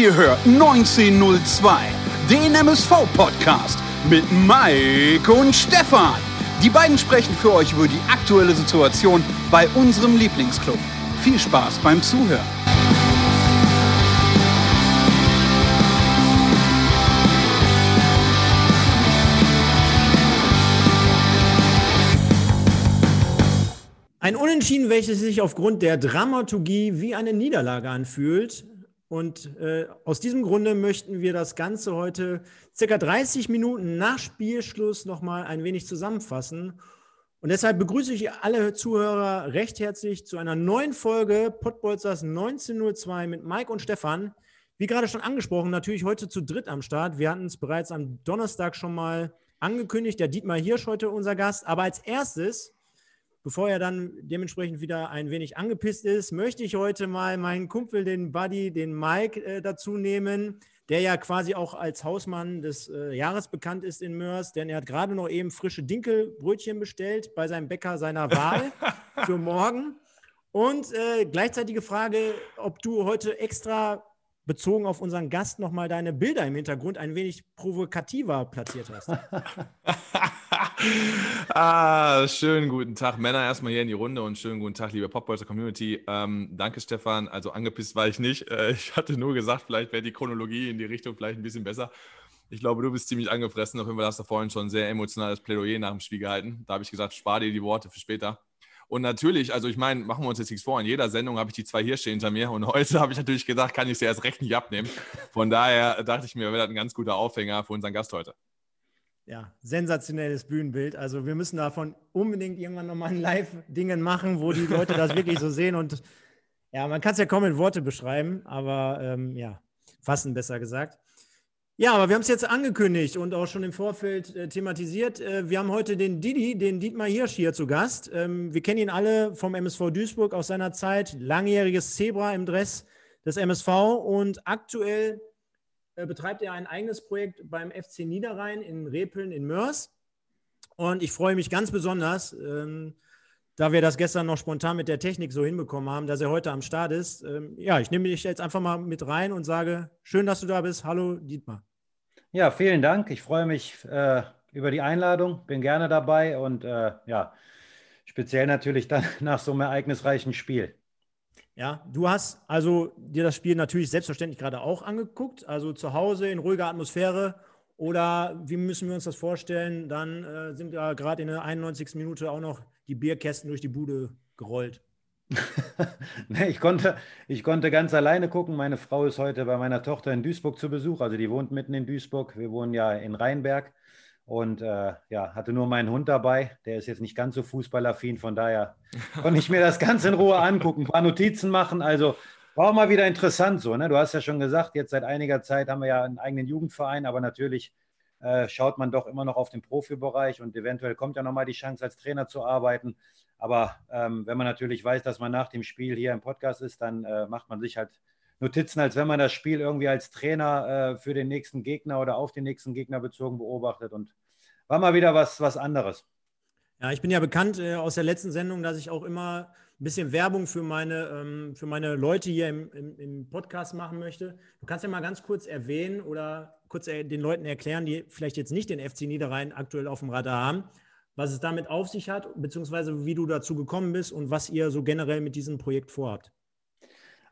Ihr hört 1902, den MSV-Podcast mit Mike und Stefan. Die beiden sprechen für euch über die aktuelle Situation bei unserem Lieblingsclub. Viel Spaß beim Zuhören. Ein Unentschieden, welches sich aufgrund der Dramaturgie wie eine Niederlage anfühlt. Und äh, aus diesem Grunde möchten wir das Ganze heute circa 30 Minuten nach Spielschluss nochmal ein wenig zusammenfassen. Und deshalb begrüße ich alle Zuhörer recht herzlich zu einer neuen Folge Pottbolzers 1902 mit Mike und Stefan. Wie gerade schon angesprochen, natürlich heute zu dritt am Start. Wir hatten es bereits am Donnerstag schon mal angekündigt. Der Dietmar Hirsch heute unser Gast. Aber als erstes Bevor er dann dementsprechend wieder ein wenig angepisst ist, möchte ich heute mal meinen Kumpel, den Buddy, den Mike äh, dazu nehmen, der ja quasi auch als Hausmann des äh, Jahres bekannt ist in Mörs, denn er hat gerade noch eben frische Dinkelbrötchen bestellt bei seinem Bäcker seiner Wahl für morgen. Und äh, gleichzeitige Frage, ob du heute extra bezogen auf unseren Gast nochmal deine Bilder im Hintergrund ein wenig provokativer platziert hast. ah, schönen guten Tag, Männer, erstmal hier in die Runde und schönen guten Tag, liebe Popbolzer Community. Ähm, danke, Stefan. Also angepisst war ich nicht. Äh, ich hatte nur gesagt, vielleicht wäre die Chronologie in die Richtung vielleicht ein bisschen besser. Ich glaube, du bist ziemlich angefressen. Auf jeden Fall hast du vorhin schon ein sehr emotionales Plädoyer nach dem Spiel gehalten. Da habe ich gesagt, spar dir die Worte für später. Und natürlich, also ich meine, machen wir uns jetzt nichts vor, in jeder Sendung habe ich die zwei Hirsche hinter mir und heute habe ich natürlich gedacht, kann ich sie erst recht nicht abnehmen. Von daher dachte ich mir, wäre das ein ganz guter Aufhänger für unseren Gast heute. Ja, sensationelles Bühnenbild. Also wir müssen davon unbedingt irgendwann nochmal ein Live-Dingen machen, wo die Leute das wirklich so sehen. Und ja, man kann es ja kaum in Worte beschreiben, aber ähm, ja, fassen besser gesagt. Ja, aber wir haben es jetzt angekündigt und auch schon im Vorfeld äh, thematisiert. Äh, wir haben heute den Didi, den Dietmar Hirsch hier zu Gast. Ähm, wir kennen ihn alle vom MSV Duisburg aus seiner Zeit. Langjähriges Zebra im Dress des MSV und aktuell äh, betreibt er ein eigenes Projekt beim FC Niederrhein in Repeln in Mörs. Und ich freue mich ganz besonders, ähm, da wir das gestern noch spontan mit der Technik so hinbekommen haben, dass er heute am Start ist. Ähm, ja, ich nehme dich jetzt einfach mal mit rein und sage, schön, dass du da bist. Hallo, Dietmar. Ja, vielen Dank. Ich freue mich äh, über die Einladung, bin gerne dabei und äh, ja, speziell natürlich dann nach so einem ereignisreichen Spiel. Ja, du hast also dir das Spiel natürlich selbstverständlich gerade auch angeguckt, also zu Hause in ruhiger Atmosphäre. Oder wie müssen wir uns das vorstellen? Dann äh, sind da gerade in der 91. Minute auch noch die Bierkästen durch die Bude gerollt. nee, ich, konnte, ich konnte ganz alleine gucken. Meine Frau ist heute bei meiner Tochter in Duisburg zu Besuch. Also die wohnt mitten in Duisburg. Wir wohnen ja in Rheinberg. Und äh, ja, hatte nur meinen Hund dabei. Der ist jetzt nicht ganz so fußballaffin. Von daher konnte ich mir das Ganze in Ruhe angucken, ein paar Notizen machen. Also war auch mal wieder interessant so. Ne? Du hast ja schon gesagt, jetzt seit einiger Zeit haben wir ja einen eigenen Jugendverein. Aber natürlich äh, schaut man doch immer noch auf den Profibereich. Und eventuell kommt ja nochmal die Chance, als Trainer zu arbeiten. Aber ähm, wenn man natürlich weiß, dass man nach dem Spiel hier im Podcast ist, dann äh, macht man sich halt Notizen, als wenn man das Spiel irgendwie als Trainer äh, für den nächsten Gegner oder auf den nächsten Gegner bezogen beobachtet. Und war mal wieder was, was anderes. Ja, ich bin ja bekannt äh, aus der letzten Sendung, dass ich auch immer ein bisschen Werbung für meine, ähm, für meine Leute hier im, im, im, Podcast machen möchte. Du kannst ja mal ganz kurz erwähnen oder kurz den Leuten erklären, die vielleicht jetzt nicht den FC Niederrhein aktuell auf dem Radar haben, was es damit auf sich hat, beziehungsweise wie du dazu gekommen bist und was ihr so generell mit diesem Projekt vorhabt.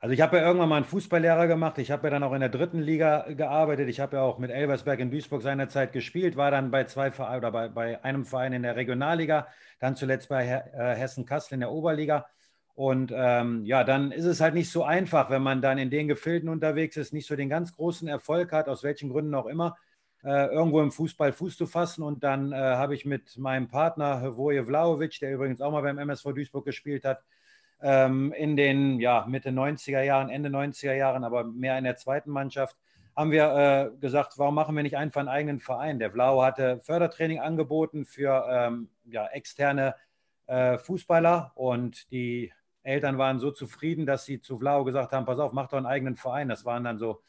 Also ich habe ja irgendwann mal einen Fußballlehrer gemacht. Ich habe ja dann auch in der dritten Liga gearbeitet. Ich habe ja auch mit Elversberg in Duisburg seinerzeit gespielt, war dann bei zwei Vereinen oder bei, bei einem Verein in der Regionalliga, dann zuletzt bei äh, Hessen Kassel in der Oberliga. Und ähm, ja, dann ist es halt nicht so einfach, wenn man dann in den Gefilden unterwegs ist, nicht so den ganz großen Erfolg hat, aus welchen Gründen auch immer, äh, irgendwo im Fußball Fuß zu fassen. Und dann äh, habe ich mit meinem Partner Voje Vlaovic, der übrigens auch mal beim MSV Duisburg gespielt hat, ähm, in den ja, Mitte 90er Jahren, Ende 90er Jahren, aber mehr in der zweiten Mannschaft, haben wir äh, gesagt, warum machen wir nicht einfach einen eigenen Verein? Der Vlau hatte Fördertraining angeboten für ähm, ja, externe äh, Fußballer und die Eltern waren so zufrieden, dass sie zu Vlau gesagt haben, pass auf, mach doch einen eigenen Verein. Das waren dann so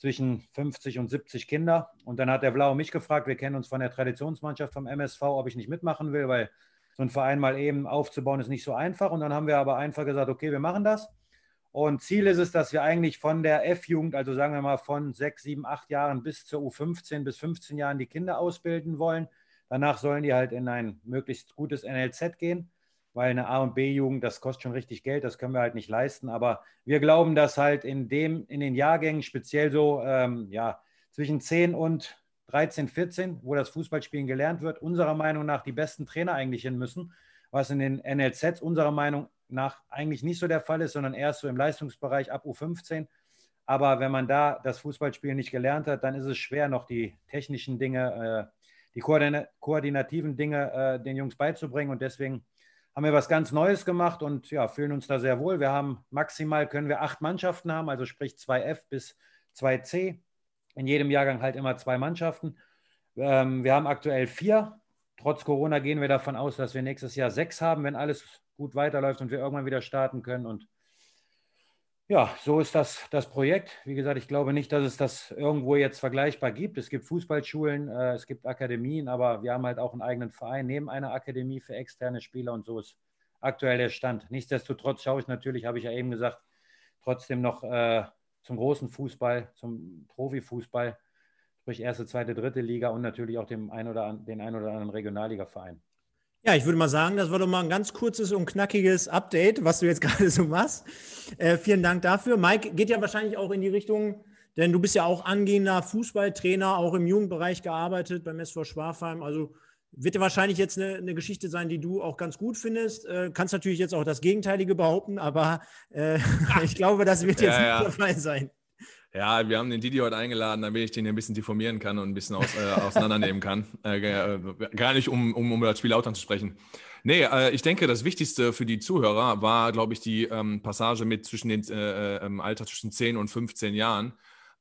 zwischen 50 und 70 Kinder. Und dann hat der Blau mich gefragt, wir kennen uns von der Traditionsmannschaft vom MSV, ob ich nicht mitmachen will, weil so einen Verein mal eben aufzubauen ist nicht so einfach. Und dann haben wir aber einfach gesagt, okay, wir machen das. Und Ziel ist es, dass wir eigentlich von der F-Jugend, also sagen wir mal von sechs, sieben, acht Jahren bis zur U15 bis 15 Jahren die Kinder ausbilden wollen. Danach sollen die halt in ein möglichst gutes NLZ gehen, weil eine A- und B-Jugend, das kostet schon richtig Geld, das können wir halt nicht leisten. Aber wir glauben, dass halt in, dem, in den Jahrgängen, speziell so ähm, ja, zwischen 10 und 13, 14, wo das Fußballspielen gelernt wird, unserer Meinung nach die besten Trainer eigentlich hin müssen, was in den NLZs unserer Meinung nach eigentlich nicht so der Fall ist, sondern erst so im Leistungsbereich ab U15. Aber wenn man da das Fußballspielen nicht gelernt hat, dann ist es schwer, noch die technischen Dinge, äh, die koordinativen Dinge äh, den Jungs beizubringen. Und deswegen haben wir was ganz Neues gemacht und ja, fühlen uns da sehr wohl. Wir haben maximal können wir acht Mannschaften haben, also sprich 2F bis 2C. In jedem Jahrgang halt immer zwei Mannschaften. Ähm, wir haben aktuell vier. Trotz Corona gehen wir davon aus, dass wir nächstes Jahr sechs haben, wenn alles gut weiterläuft und wir irgendwann wieder starten können. Und ja, so ist das, das Projekt. Wie gesagt, ich glaube nicht, dass es das irgendwo jetzt vergleichbar gibt. Es gibt Fußballschulen, äh, es gibt Akademien, aber wir haben halt auch einen eigenen Verein neben einer Akademie für externe Spieler und so ist aktuell der Stand. Nichtsdestotrotz schaue ich natürlich, habe ich ja eben gesagt, trotzdem noch äh, zum großen Fußball, zum Profifußball, sprich erste, zweite, dritte Liga und natürlich auch dem ein oder den ein oder anderen Regionalliga-Verein. Ja, ich würde mal sagen, das war doch mal ein ganz kurzes und knackiges Update, was du jetzt gerade so machst. Äh, vielen Dank dafür. Mike geht ja wahrscheinlich auch in die Richtung, denn du bist ja auch angehender Fußballtrainer, auch im Jugendbereich gearbeitet beim SV Schwafheim. Also wird ja wahrscheinlich jetzt eine, eine, Geschichte sein, die du auch ganz gut findest. Äh, kannst natürlich jetzt auch das Gegenteilige behaupten, aber äh, ich glaube, das wird jetzt ja, nicht der Fall sein. Ja, wir haben den Didi heute eingeladen, damit ich den ein bisschen deformieren kann und ein bisschen aus, äh, auseinandernehmen kann. Äh, äh, gar nicht, um, um, um das Spiel laut anzusprechen. Nee, äh, ich denke, das Wichtigste für die Zuhörer war, glaube ich, die ähm, Passage mit zwischen den äh, äh, im Alter zwischen 10 und 15 Jahren,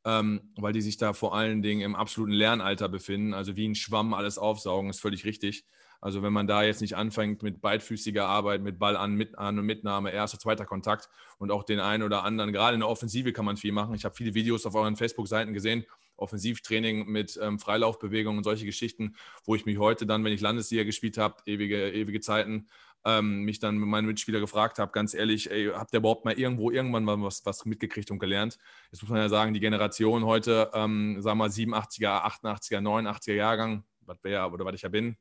ähm, weil die sich da vor allen Dingen im absoluten Lernalter befinden. Also wie ein Schwamm alles aufsaugen, ist völlig richtig. Also wenn man da jetzt nicht anfängt mit beidfüßiger Arbeit, mit Ball an, mit an und Mitnahme, erster, zweiter Kontakt und auch den einen oder anderen, gerade in der Offensive kann man viel machen. Ich habe viele Videos auf euren Facebook-Seiten gesehen, Offensivtraining mit ähm, Freilaufbewegungen und solche Geschichten, wo ich mich heute dann, wenn ich Landesliga gespielt habe, ewige, ewige Zeiten, ähm, mich dann mit meinen Mitspielern gefragt habe, ganz ehrlich, ey, habt ihr überhaupt mal irgendwo irgendwann mal was, was mitgekriegt und gelernt? Jetzt muss man ja sagen, die Generation heute, ähm, sagen wir mal 87er, 88er, 89er Jahrgang, was wäre oder was ich ja bin,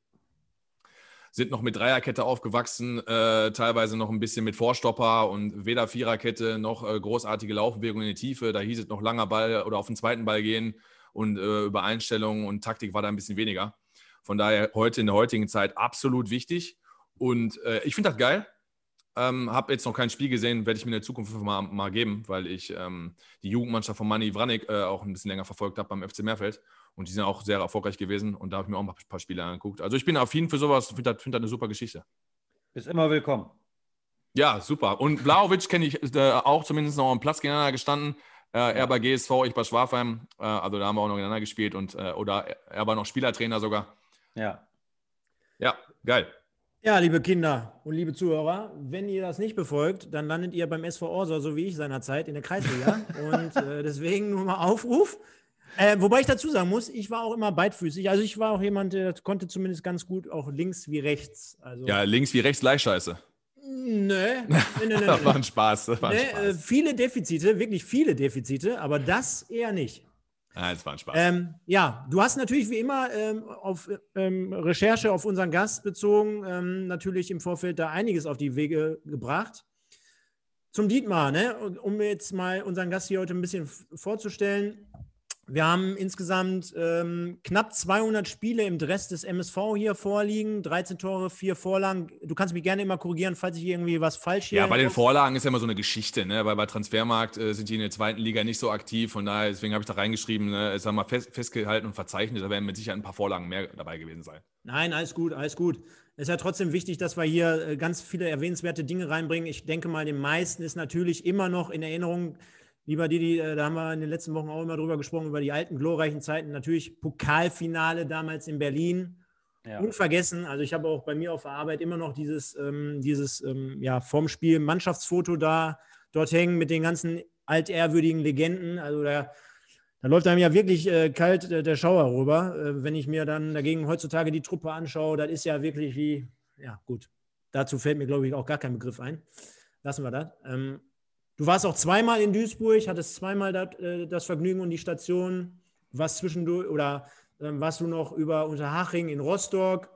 sind noch mit Dreierkette aufgewachsen, äh, teilweise noch ein bisschen mit Vorstopper und weder Viererkette noch äh, großartige Laufbewegung in die Tiefe. Da hieß es noch langer Ball oder auf den zweiten Ball gehen und äh, über und Taktik war da ein bisschen weniger. Von daher heute in der heutigen Zeit absolut wichtig und äh, ich finde das geil. Ähm, habe jetzt noch kein Spiel gesehen, werde ich mir in der Zukunft mal, mal geben, weil ich ähm, die Jugendmannschaft von Manny Vranik äh, auch ein bisschen länger verfolgt habe beim FC Meerfeld. Und die sind auch sehr erfolgreich gewesen. Und da habe ich mir auch ein paar Spiele angeguckt. Also ich bin affin für sowas, finde das, find das eine super Geschichte. Bist immer willkommen. Ja, super. Und Blaovic kenne ich äh, auch zumindest noch am Platz gegeneinander gestanden. Äh, er bei GSV, ich bei Schwafheim. Äh, also da haben wir auch noch gegeneinander gespielt. Und, äh, oder er war noch Spielertrainer sogar. Ja. Ja, geil. Ja, liebe Kinder und liebe Zuhörer, wenn ihr das nicht befolgt, dann landet ihr beim SV Orsa, so wie ich seinerzeit, in der Kreisliga. und äh, deswegen nur mal Aufruf. Äh, wobei ich dazu sagen muss, ich war auch immer beidfüßig. Also ich war auch jemand, der konnte zumindest ganz gut auch links wie rechts. Also ja, links wie rechts gleich scheiße. Nö, nö, nö, nö, das war ein Spaß. Das war ein nee, Spaß. äh, viele Defizite, wirklich viele Defizite, aber das eher nicht. Ja, das war ein Spaß. Ähm, ja, du hast natürlich wie immer ähm, auf ähm, Recherche auf unseren Gast bezogen, ähm, natürlich im Vorfeld da einiges auf die Wege gebracht. Zum Dietmar, ne? um jetzt mal unseren Gast hier heute ein bisschen vorzustellen. Wir haben insgesamt ähm, knapp 200 Spiele im Dress des MSV hier vorliegen, 13 Tore, 4 Vorlagen. Du kannst mich gerne immer korrigieren, falls ich irgendwie was falsch hier. Ja, bei den Vorlagen ist ja immer so eine Geschichte, ne? weil bei Transfermarkt äh, sind die in der zweiten Liga nicht so aktiv. Von daher, deswegen habe ich da reingeschrieben, ne? sag mal, fest, festgehalten und verzeichnet. Da werden mit Sicherheit ein paar Vorlagen mehr dabei gewesen sein. Nein, alles gut, alles gut. Es ist ja trotzdem wichtig, dass wir hier äh, ganz viele erwähnenswerte Dinge reinbringen. Ich denke mal, den meisten ist natürlich immer noch in Erinnerung Lieber Didi, äh, da haben wir in den letzten Wochen auch immer drüber gesprochen, über die alten glorreichen Zeiten. Natürlich Pokalfinale damals in Berlin. Ja. Unvergessen. Also ich habe auch bei mir auf der Arbeit immer noch dieses, ähm, dieses ähm, ja, vom Spiel Mannschaftsfoto da dort hängen mit den ganzen altehrwürdigen Legenden. Also da, da läuft einem ja wirklich äh, kalt äh, der Schauer rüber. Äh, wenn ich mir dann dagegen heutzutage die Truppe anschaue, das ist ja wirklich wie, ja gut, dazu fällt mir, glaube ich, auch gar kein Begriff ein. Lassen wir das. Ähm, Du warst auch zweimal in Duisburg, hattest zweimal das, äh, das Vergnügen und die Station. Was zwischendurch oder äh, warst du noch über Unterhaching in Rostock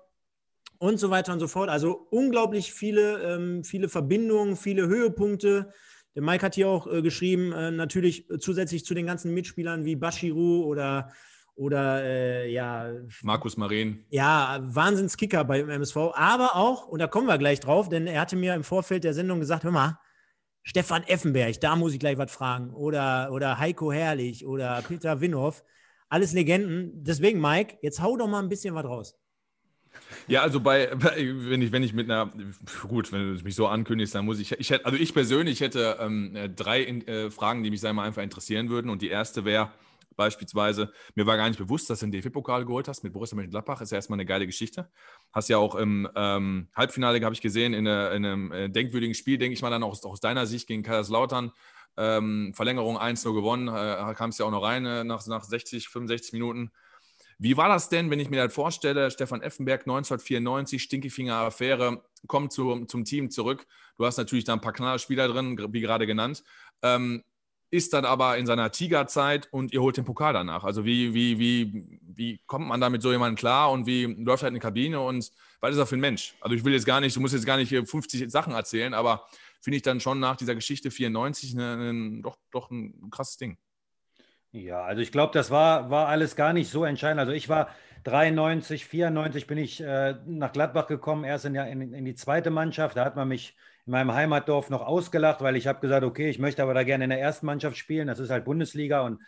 und so weiter und so fort. Also unglaublich viele, ähm, viele Verbindungen, viele Höhepunkte. Der Mike hat hier auch äh, geschrieben, äh, natürlich zusätzlich zu den ganzen Mitspielern wie Bashiru oder oder äh, ja. Markus Maren. Ja, Wahnsinnskicker beim MSV. Aber auch, und da kommen wir gleich drauf, denn er hatte mir im Vorfeld der Sendung gesagt: Hör mal, Stefan Effenberg, da muss ich gleich was fragen. Oder, oder Heiko Herrlich oder Peter Winhoff. Alles Legenden. Deswegen, Mike, jetzt hau doch mal ein bisschen was raus. Ja, also bei, wenn ich, wenn ich mit einer, gut, wenn du mich so ankündigst, dann muss ich, ich hätte, also ich persönlich hätte ähm, drei äh, Fragen, die mich sagen wir, einfach interessieren würden. Und die erste wäre, beispielsweise. Mir war gar nicht bewusst, dass du den DFB-Pokal geholt hast mit Borussia Mönchengladbach. Ist ja erstmal eine geile Geschichte. Hast ja auch im ähm, Halbfinale, habe ich gesehen, in, eine, in, einem äh, denkwürdigen Spiel, denke ich mal, dann auch aus, aus deiner Sicht gegen Kaiserslautern. Ähm, Verlängerung 1-0 gewonnen, äh, kam es ja auch noch rein äh, nach, nach 60, 65 Minuten. Wie war das denn, wenn ich mir das vorstelle, Stefan Effenberg 1994, Stinkefinger-Affäre, kommt zu, zum Team zurück. Du hast natürlich da ein paar Knallspieler drin, wie gerade genannt. Ähm, ist dann aber in seiner Tigerzeit und ihr holt den Pokal danach. Also wie, wie, wie, wie kommt man da mit so jemandem klar und wie läuft halt eine Kabine und was ist er für ein Mensch? Also ich will jetzt gar nicht, du musst jetzt gar nicht hier 50 Sachen erzählen, aber finde ich dann schon nach dieser Geschichte 94 eine, eine, doch, doch ein krasses Ding. Ja, also ich glaube, das war, war alles gar nicht so entscheidend. Also ich war 93, 94 bin ich äh, nach Gladbach gekommen, erst in, in, in die zweite Mannschaft. Da hat man mich in meinem Heimatdorf noch ausgelacht, weil ich habe gesagt, okay, ich möchte aber da gerne in der ersten Mannschaft spielen. Das ist halt Bundesliga und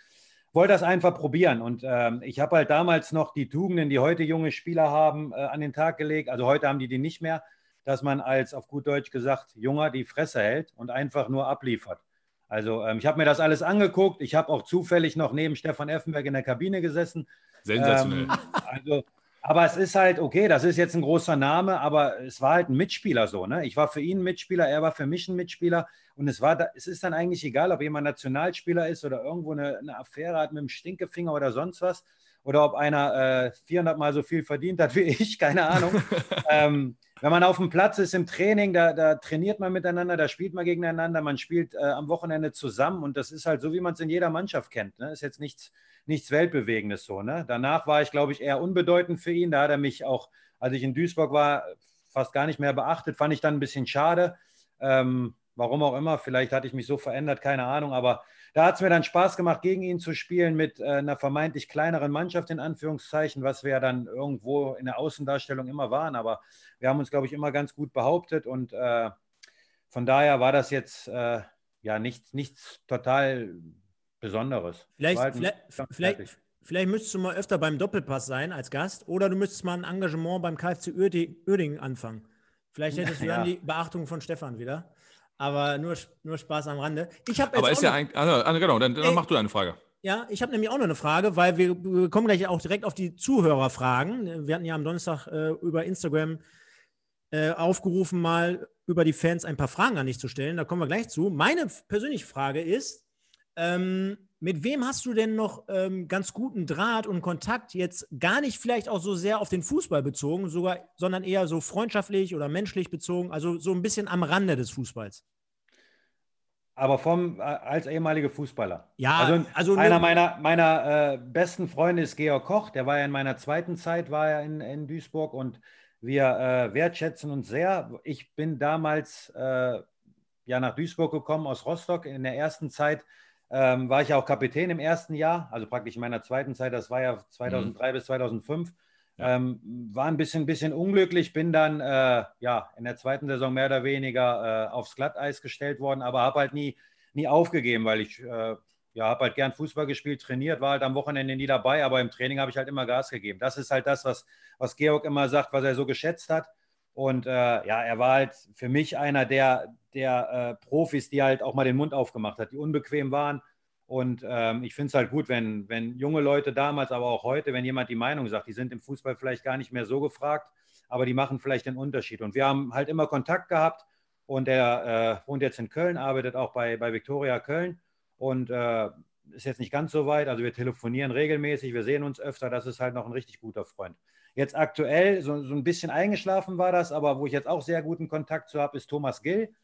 wollte das einfach probieren. Und ähm, ich habe halt damals noch die Tugenden, die heute junge Spieler haben, äh, an den Tag gelegt. Also heute haben die die nicht mehr, dass man als, auf gut Deutsch gesagt, Junger die Fresse hält und einfach nur abliefert. Also ähm, ich habe mir das alles angeguckt. Ich habe auch zufällig noch neben Stefan Effenberg in der Kabine gesessen. Sensationell. Ähm, also aber es ist halt, okay, das ist jetzt ein großer Name, aber es war halt ein Mitspieler so. Ne? Ich war für ihn ein Mitspieler, er war für mich ein Mitspieler. Und es, war, es ist dann eigentlich egal, ob jemand Nationalspieler ist oder irgendwo eine, eine Affäre hat mit dem Stinkefinger oder sonst was. Oder ob einer äh, 400 Mal so viel verdient hat wie ich, keine Ahnung. ähm, wenn man auf dem Platz ist im Training, da, da, trainiert man miteinander, da spielt man gegeneinander, man spielt äh, am Wochenende zusammen und das ist halt so, wie man es in jeder Mannschaft kennt. Ne? Ist jetzt nichts nichts Weltbewegendes so. Ne? Danach war ich, glaube ich, eher unbedeutend für ihn. Da hat er mich auch, als ich in Duisburg war, fast gar nicht mehr beachtet. Fand ich dann ein bisschen schade. Ähm, warum auch immer, vielleicht hatte ich mich so verändert, keine Ahnung, aber da hat es mir dann Spaß gemacht, gegen ihn zu spielen mit äh, einer vermeintlich kleineren Mannschaft in Anführungszeichen, was wir ja dann irgendwo in der Außendarstellung immer waren, aber wir haben uns, glaube ich, immer ganz gut behauptet und äh, von daher war das jetzt äh, ja nichts, nichts total Besonderes. Vielleicht, halt vielleicht, vielleicht, vielleicht, müsstest du mal öfter beim Doppelpass sein als Gast oder du müsstest mal ein Engagement beim KFC Uerdingen anfangen. Vielleicht hättest du ja. dann die Beachtung von Stefan wieder. Aber nur, nur Spaß am Rande. Ich Aber ist ja eigentlich, also, genau, dann, dann mach du eine Frage. Ja, ich habe nämlich auch noch eine Frage, weil wir, wir, kommen gleich auch direkt auf die Zuhörerfragen. Wir hatten ja am Donnerstag äh, über Instagram äh, aufgerufen, mal über die Fans ein paar Fragen an dich zu stellen. Da kommen wir gleich zu. Meine persönliche Frage ist, ähm, mit wem hast du denn noch ähm, ganz guten Draht und Kontakt jetzt gar nicht vielleicht auch so sehr auf den Fußball bezogen, sogar, sondern eher so freundschaftlich oder menschlich bezogen, also so ein bisschen am Rande des Fußballs? Aber vom, äh, als ehemaliger Fußballer. Ja, also, also einer meiner, meiner äh, besten Freunde ist Georg Koch, der war ja in meiner zweiten Zeit, war er in, in Duisburg und wir äh, wertschätzen uns sehr. Ich bin damals äh, ja nach Duisburg gekommen aus Rostock in der ersten Zeit ähm, war ich auch Kapitän im ersten Jahr, also praktisch in meiner zweiten Zeit, das war ja 2003 mhm. bis 2005. Ja. Ähm, war ein bisschen, bisschen unglücklich, bin dann äh, ja, in der zweiten Saison mehr oder weniger äh, aufs Glatteis gestellt worden, aber habe halt nie, nie aufgegeben, weil ich äh, ja, habe halt gern Fußball gespielt, trainiert, war halt am Wochenende nie dabei, aber im Training habe ich halt immer Gas gegeben. Das ist halt das, was, was Georg immer sagt, was er so geschätzt hat. Und äh, ja, er war halt für mich einer der, der äh, Profis, die halt auch mal den Mund aufgemacht hat, die unbequem waren. Und ähm, ich finde es halt gut, wenn, wenn junge Leute damals, aber auch heute, wenn jemand die Meinung sagt, die sind im Fußball vielleicht gar nicht mehr so gefragt, aber die machen vielleicht den Unterschied. Und wir haben halt immer Kontakt gehabt und er äh, wohnt jetzt in Köln, arbeitet auch bei, bei Viktoria Köln und äh, ist jetzt nicht ganz so weit. Also wir telefonieren regelmäßig, wir sehen uns öfter. Das ist halt noch ein richtig guter Freund. Jetzt aktuell, so, so ein bisschen eingeschlafen war das, aber wo ich jetzt auch sehr guten Kontakt zu habe, ist Thomas Gill.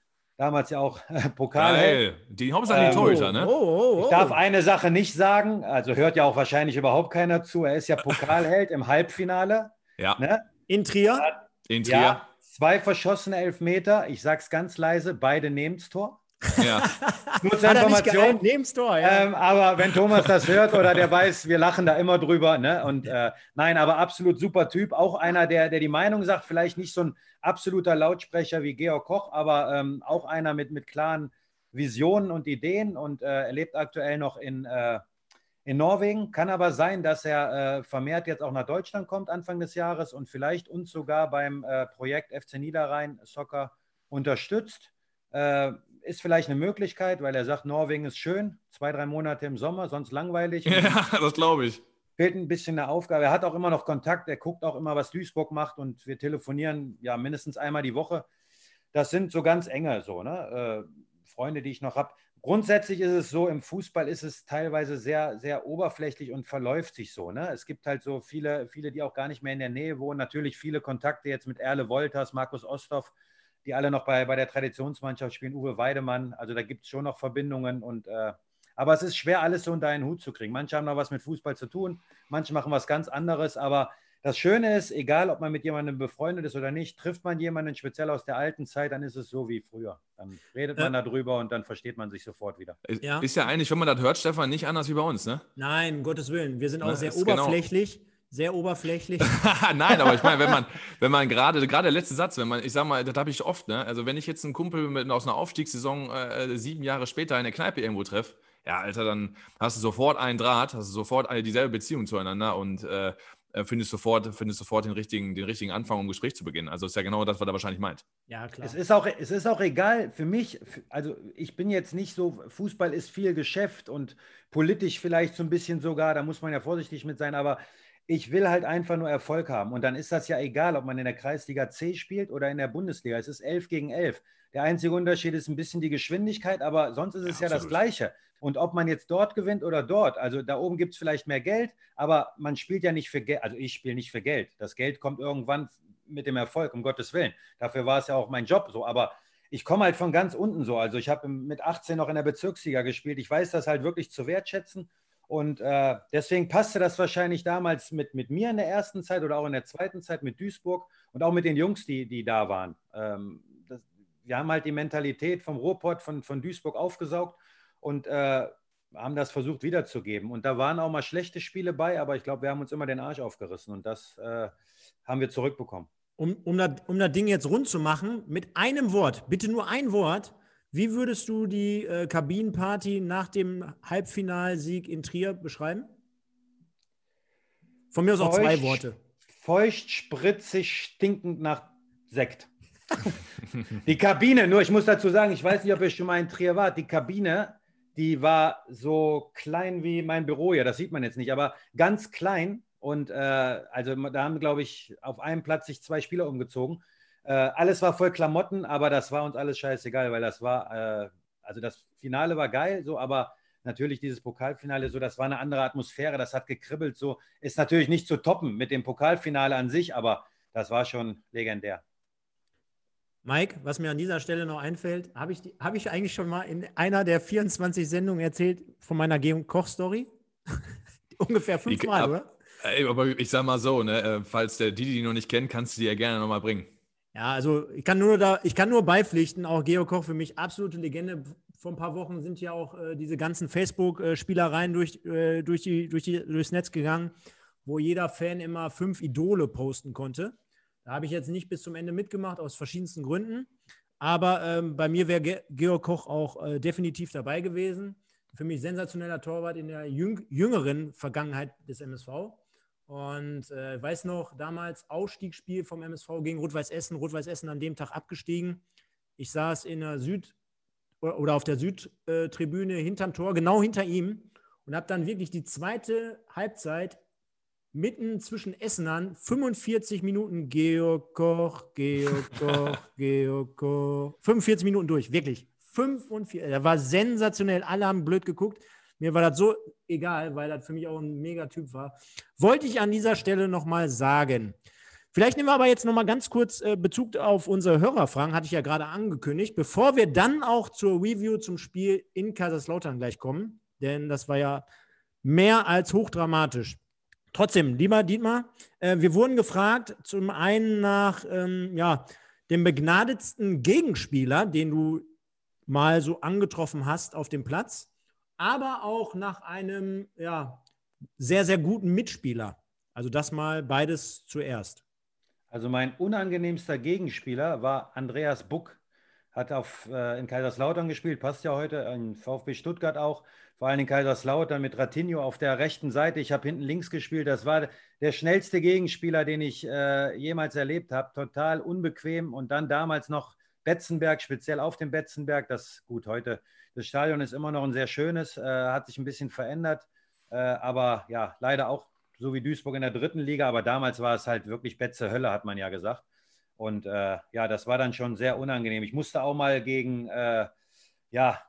Damals ja auch Pokal. Geil. Die Hauptsache die ähm, Torhüter, ne? Oh, oh, oh. Ich darf eine Sache nicht sagen, also hört ja auch wahrscheinlich überhaupt keiner zu. Er ist ja Pokalheld im Halbfinale. Ja. Ne? In Trier? In Trier. Ja, zwei verschossene Elfmeter. Ich sag's ganz leise, beide neben's Tor. Ja. Nur zur Information. Neben's Tor, ja. Ähm, aber wenn Thomas das hört oder der weiß, wir lachen da immer drüber. Ne? Und äh, nein, aber absolut super Typ. Auch einer, der, der die Meinung sagt, vielleicht nicht so ein absoluter Lautsprecher wie Georg Koch, aber ähm, auch einer mit, mit klaren Visionen und Ideen und äh, er lebt aktuell noch in, äh, in Norwegen. Kann aber sein, dass er äh, vermehrt jetzt auch nach Deutschland kommt Anfang des Jahres und vielleicht uns sogar beim äh, Projekt FC Niederrhein Soccer unterstützt. Äh, ist vielleicht eine Möglichkeit, weil er sagt, Norwegen ist schön, zwei, drei Monate im Sommer, sonst langweilig. Ja, das glaube ich fehlt ein bisschen eine Aufgabe. Er hat auch immer noch Kontakt, er guckt auch immer, was Duisburg macht und wir telefonieren ja mindestens einmal die Woche. Das sind so ganz enge so, ne? Äh, Freunde, die ich noch habe. Grundsätzlich ist es so, im Fußball ist es teilweise sehr, sehr oberflächlich und verläuft sich so. Ne? Es gibt halt so viele, viele, die auch gar nicht mehr in der Nähe wohnen. Natürlich viele Kontakte jetzt mit Erle Wolters, Markus Osthoff, die alle noch bei, bei der Traditionsmannschaft spielen, Uwe Weidemann. Also da gibt es schon noch Verbindungen und äh, aber es ist schwer, alles so unter einen Hut zu kriegen. Manche haben noch was mit Fußball zu tun, manche machen was ganz anderes. Aber das Schöne ist, egal ob man mit jemandem befreundet ist oder nicht, trifft man jemanden speziell aus der alten Zeit, dann ist es so wie früher. Dann redet man ja. darüber und dann versteht man sich sofort wieder. Ja. Ist ja eigentlich, wenn man das hört, Stefan, nicht anders wie bei uns, ne? Nein, um Gottes Willen. Wir sind auch Na, sehr genau oberflächlich. Genau sehr oberflächlich. Nein, aber ich meine, wenn man, wenn man gerade, gerade der letzte Satz, wenn man, ich sag mal, das habe ich oft, ne? Also wenn ich jetzt einen Kumpel mit, aus einer Aufstiegssaison äh, sieben Jahre später in der Kneipe irgendwo treffe, ja, Alter, dann hast du sofort einen Draht, hast du sofort eine, dieselbe Beziehung zueinander und äh, äh, findest sofort, findest sofort den richtigen, den richtigen Anfang, um ein Gespräch zu beginnen. Also ist ja genau das, was er wahrscheinlich meint. Ja, klar. Es ist auch, es ist auch egal für mich, also ich bin jetzt nicht so, Fußball ist viel Geschäft und politisch vielleicht so ein bisschen sogar, da muss man ja vorsichtig mit sein, aber ich will halt einfach nur Erfolg haben. Und dann ist das ja egal, ob man in der Kreisliga C spielt oder in der Bundesliga. Es ist 11 gegen 11. Der einzige Unterschied ist ein bisschen die Geschwindigkeit, aber sonst ist es ja, ja das Gleiche. Und ob man jetzt dort gewinnt oder dort, also da oben gibt es vielleicht mehr Geld, aber man spielt ja nicht für Geld, also ich spiele nicht für Geld. Das Geld kommt irgendwann mit dem Erfolg, um Gottes Willen. Dafür war es ja auch mein Job so, aber ich komme halt von ganz unten so. Also ich habe mit 18 noch in der Bezirksliga gespielt. Ich weiß das halt wirklich zu wertschätzen. Und äh, deswegen passte das wahrscheinlich damals mit, mit mir in der ersten Zeit oder auch in der zweiten Zeit mit Duisburg und auch mit den Jungs, die, die da waren. Ähm, das, wir haben halt die Mentalität vom Ruhrpott von, von Duisburg aufgesaugt und äh, haben das versucht wiederzugeben. Und da waren auch mal schlechte Spiele bei, aber ich glaube, wir haben uns immer den Arsch aufgerissen und das äh, haben wir zurückbekommen. Um, um, das, um das Ding jetzt rund zu machen, mit einem Wort, bitte nur ein Wort, wie würdest du die äh, Kabinenparty nach dem Halbfinalsieg in Trier beschreiben? Von mir aus auch zwei Worte. Feucht, spritzig, stinkend nach Sekt. die Kabine, nur ich muss dazu sagen, ich weiß nicht, ob ihr schon mal in Trier wart, die Kabine, die war so klein wie mein Büro hier, das sieht man jetzt nicht, aber ganz klein. Und äh, also da haben, glaube ich, auf einem Platz sich zwei Spieler umgezogen. Äh, alles war voll Klamotten, aber das war uns alles scheißegal, weil das war, äh, also das Finale war geil, so, aber natürlich dieses Pokalfinale, so, das war eine andere Atmosphäre, das hat gekribbelt, so, ist natürlich nicht zu toppen mit dem Pokalfinale an sich, aber das war schon legendär. Mike, was mir an dieser Stelle noch einfällt, habe ich, hab ich eigentlich schon mal in einer der 24 Sendungen erzählt von meiner Georg Koch-Story? Ungefähr fünfmal, oder? Ey, aber ich sag mal so, ne, äh, falls der Didi die noch nicht kennt, kannst du die ja gerne nochmal bringen. Ja, also ich kann nur da, ich kann nur beipflichten, auch Georg Koch für mich absolute Legende. Vor ein paar Wochen sind ja auch äh, diese ganzen Facebook-Spielereien durch, äh, durch die, durch die, durchs Netz gegangen, wo jeder Fan immer fünf Idole posten konnte. Da habe ich jetzt nicht bis zum Ende mitgemacht, aus verschiedensten Gründen. Aber ähm, bei mir wäre Ge Georg Koch auch äh, definitiv dabei gewesen. Für mich sensationeller Torwart in der jüng jüngeren Vergangenheit des MSV. Und äh, weiß noch, damals Ausstiegsspiel vom MSV gegen Rot-Weiß Essen. Rot-Weiß Essen an dem Tag abgestiegen. Ich saß in der Süd- oder auf der Südtribüne hinterm Tor, genau hinter ihm und habe dann wirklich die zweite Halbzeit mitten zwischen Essenern 45 Minuten Georg Koch, Georg Koch, Georg Koch. 45 Minuten durch, wirklich. 45. Er war sensationell. Alle haben blöd geguckt. Mir war das so egal, weil das für mich auch ein Megatyp war. Wollte ich an dieser Stelle nochmal sagen. Vielleicht nehmen wir aber jetzt nochmal ganz kurz äh, Bezug auf unsere Hörerfragen, hatte ich ja gerade angekündigt, bevor wir dann auch zur Review zum Spiel in Kaiserslautern gleich kommen, denn das war ja mehr als hochdramatisch. Trotzdem, lieber Dietmar, äh, wir wurden gefragt, zum einen nach ähm, ja, dem begnadetsten Gegenspieler, den du mal so angetroffen hast auf dem Platz, aber auch nach einem ja, sehr, sehr guten Mitspieler. Also das mal beides zuerst. Also mein unangenehmster Gegenspieler war Andreas Buck. Hat auf, äh, in Kaiserslautern gespielt, passt ja heute, in VfB Stuttgart auch. Vor allem in Kaiserslautern mit Ratinho auf der rechten Seite. Ich habe hinten links gespielt. Das war der schnellste Gegenspieler, den ich äh, jemals erlebt habe. Total unbequem. Und dann damals noch Betzenberg, speziell auf dem Betzenberg. Das gut, heute, das Stadion ist immer noch ein sehr schönes, äh, hat sich ein bisschen verändert. Äh, aber ja, leider auch so wie Duisburg in der dritten Liga, aber damals war es halt wirklich Betze Hölle, hat man ja gesagt. Und äh, ja, das war dann schon sehr unangenehm. Ich musste auch mal gegen äh, ja,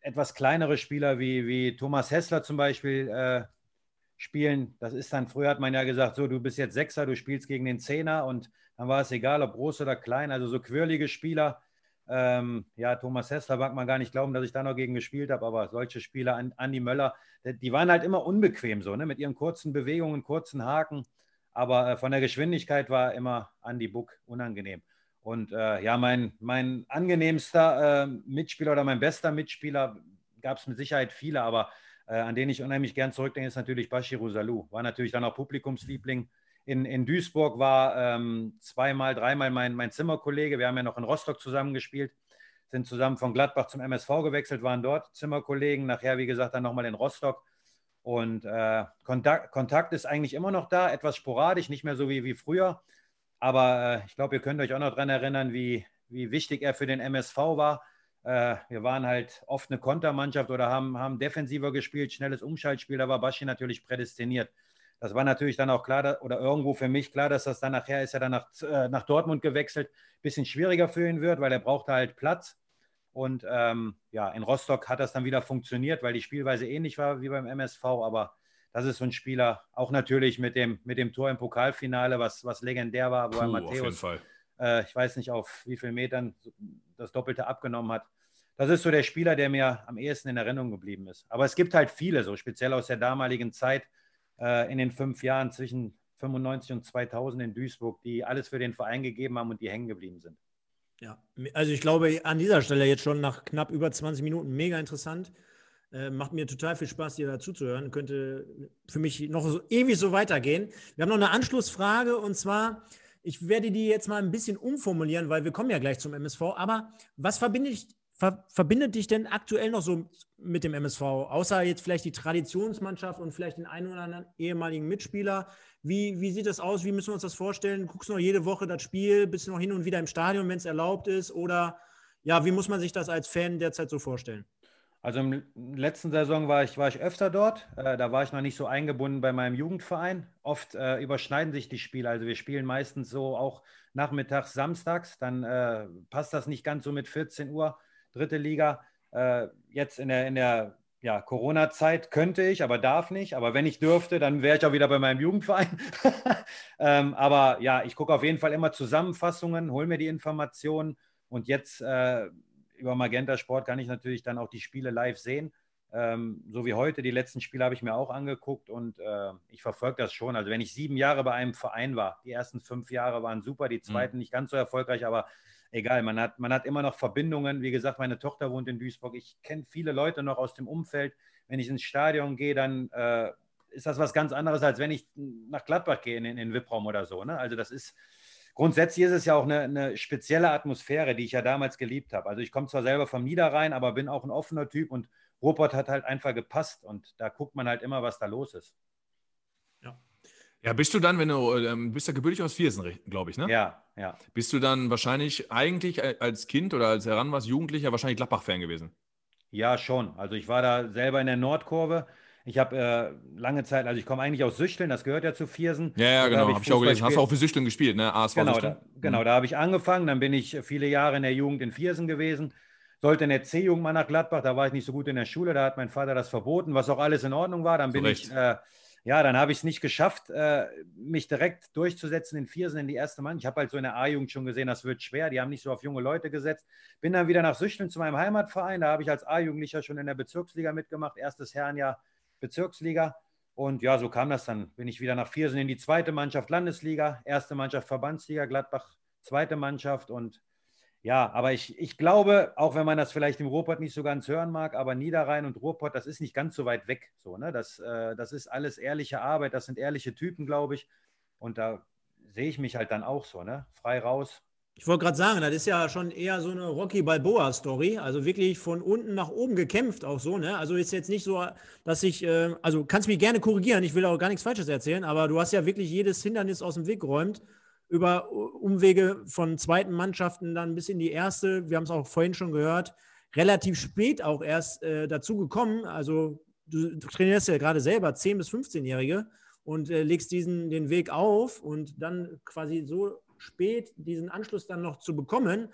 etwas kleinere Spieler wie, wie Thomas Hessler zum Beispiel äh, spielen. Das ist dann, früher hat man ja gesagt, so, du bist jetzt Sechser, du spielst gegen den Zehner und dann war es egal, ob groß oder klein. Also so quirlige Spieler. Ähm, ja, Thomas Hessler mag man gar nicht glauben, dass ich da noch gegen gespielt habe, aber solche Spieler, Andi Möller, die waren halt immer unbequem so, ne? mit ihren kurzen Bewegungen, kurzen Haken. Aber äh, von der Geschwindigkeit war immer Andy Buck unangenehm. Und äh, ja, mein, mein angenehmster äh, Mitspieler oder mein bester Mitspieler gab es mit Sicherheit viele, aber äh, an den ich unheimlich gern zurückdenke, ist natürlich Bashiru Salou. War natürlich dann auch Publikumsliebling. In, in Duisburg war ähm, zweimal, dreimal mein, mein Zimmerkollege. Wir haben ja noch in Rostock zusammen gespielt sind zusammen von Gladbach zum MSV gewechselt, waren dort Zimmerkollegen, nachher, wie gesagt, dann nochmal in Rostock. Und äh, Kontakt, Kontakt, ist eigentlich immer noch da, etwas sporadisch, nicht mehr so wie, wie früher. Aber äh, ich glaube, ihr könnt euch auch noch daran erinnern, wie, wie wichtig er für den MSV war. Äh, wir waren halt oft eine Kontermannschaft oder haben, haben defensiver gespielt, schnelles Umschaltspiel. Da war Baschi natürlich prädestiniert. Das war natürlich dann auch klar, oder irgendwo für mich klar, dass das dann nachher ist er dann nach, äh, nach Dortmund gewechselt. Bisschen schwieriger für ihn wird, weil er brauchte halt Platz. Und ähm, ja, in Rostock hat das dann wieder funktioniert, weil die Spielweise ähnlich war wie beim MSV. Aber das ist so ein Spieler, auch natürlich mit dem, mit dem Tor im Pokalfinale, was, was legendär war, wo Puh, er Matthäus, äh, ich weiß nicht auf wie vielen Metern das Doppelte abgenommen hat. Das ist so der Spieler, der mir am ehesten in Erinnerung geblieben ist. Aber es gibt halt viele, so speziell aus der damaligen Zeit äh, in den fünf Jahren zwischen 95 und 2000 in Duisburg, die alles für den Verein gegeben haben und die hängen geblieben sind. Ja, also ich glaube an dieser Stelle jetzt schon nach knapp über 20 Minuten mega interessant. Äh, macht mir total viel Spaß, dir dazuzuhören. Könnte für mich noch so ewig so weitergehen. Wir haben noch eine Anschlussfrage und zwar, ich werde die jetzt mal ein bisschen umformulieren, weil wir kommen ja gleich zum MSV. Aber was verbindet, ver, verbindet dich denn aktuell noch so mit dem MSV? Außer jetzt vielleicht die Traditionsmannschaft und vielleicht den einen oder anderen ehemaligen Mitspieler. Wie, wie sieht das aus? Wie müssen wir uns das vorstellen? Guckst du noch jede Woche das Spiel? Bist du noch hin und wieder im Stadion, wenn es erlaubt ist? Oder ja, wie muss man sich das als Fan derzeit so vorstellen? Also im letzten Saison war ich, war ich öfter dort. Äh, da war ich noch nicht so eingebunden bei meinem Jugendverein. Oft äh, überschneiden sich die Spiele. Also wir spielen meistens so auch nachmittags, samstags. Dann äh, passt das nicht ganz so mit 14 Uhr, dritte Liga. Äh, jetzt in der, in der ja, Corona-Zeit könnte ich, aber darf nicht. Aber wenn ich dürfte, dann wäre ich auch wieder bei meinem Jugendverein. ähm, aber ja, ich gucke auf jeden Fall immer Zusammenfassungen, hole mir die Informationen und jetzt äh, über Magenta Sport kann ich natürlich dann auch die Spiele live sehen. Ähm, so wie heute, die letzten Spiele habe ich mir auch angeguckt und äh, ich verfolge das schon. Also wenn ich sieben Jahre bei einem Verein war, die ersten fünf Jahre waren super, die zweiten mhm. nicht ganz so erfolgreich, aber egal, man hat, man hat immer noch Verbindungen. Wie gesagt, meine Tochter wohnt in Duisburg. Ich kenne viele Leute noch aus dem Umfeld. Wenn ich ins Stadion gehe, dann äh, ist das was ganz anderes, als wenn ich nach Gladbach gehe in, in den VIP-Raum oder so. Ne? Also das ist, grundsätzlich ist es ja auch eine, eine, spezielle Atmosphäre, die ich ja damals geliebt habe. Also ich komme zwar selber vom Niederrhein, aber bin auch ein offener Typ und Ruppert hat halt einfach gepasst und da guckt man halt immer, was da los ist. Ja, bist du dann, wenn du, ähm, bist ja gebürtig aus Viersen, glaube ich, ne? Ja, ja. Bist du dann wahrscheinlich eigentlich als Kind oder als Heranwas Jugendlicher wahrscheinlich Gladbach-Fan gewesen? Ja, schon. Also ich war da selber in der Nordkurve. Ich habe äh, lange Zeit, also ich komme eigentlich aus Süchteln, das gehört ja zu Viersen. Ja, ja, genau, habe ich, auch gelesen. Hast du auch für Süchteln gespielt, ne? ASV genau, da, genau, mhm. da habe ich angefangen, dann bin ich viele Jahre in der Jugend in Viersen gewesen. Sollte in der C-Jugend mal nach Gladbach, da war ich nicht so gut in der Schule, da hat mein Vater das verboten, was auch alles in Ordnung war. Dann bin ich äh, ja, dann habe ich es nicht geschafft, äh, mich direkt durchzusetzen in Viersen in die erste Mann. Ich habe halt so in der A-Jugend schon gesehen, das wird schwer. Die haben nicht so auf junge Leute gesetzt. Bin dann wieder nach Süchteln zu meinem Heimatverein. Da habe ich als A-Jugendlicher schon in der Bezirksliga mitgemacht. Erstes Herrenjahr Bezirksliga. Und ja, so kam das dann. Bin ich wieder nach Viersen in die zweite Mannschaft Landesliga, erste Mannschaft Verbandsliga, Gladbach zweite Mannschaft und ja, aber ich, ich glaube, auch wenn man das vielleicht im Ruhrpott nicht so ganz hören mag, aber Niederrhein und Ruhrpott, das ist nicht ganz so weit weg. So, ne? das, äh, das ist alles ehrliche Arbeit, das sind ehrliche Typen, glaube ich. Und da sehe ich mich halt dann auch so, ne? frei raus. Ich wollte gerade sagen, das ist ja schon eher so eine Rocky Balboa-Story. Also wirklich von unten nach oben gekämpft, auch so. Ne? Also ist jetzt nicht so, dass ich, äh, also kannst mich gerne korrigieren, ich will auch gar nichts Falsches erzählen, aber du hast ja wirklich jedes Hindernis aus dem Weg geräumt über Umwege von zweiten Mannschaften dann bis in die erste. Wir haben es auch vorhin schon gehört, relativ spät auch erst äh, dazu gekommen. Also du, trainierst ja gerade selber 10- bis 15-Jährige und äh, legst diesen den Weg auf und dann quasi so spät diesen Anschluss dann noch zu bekommen.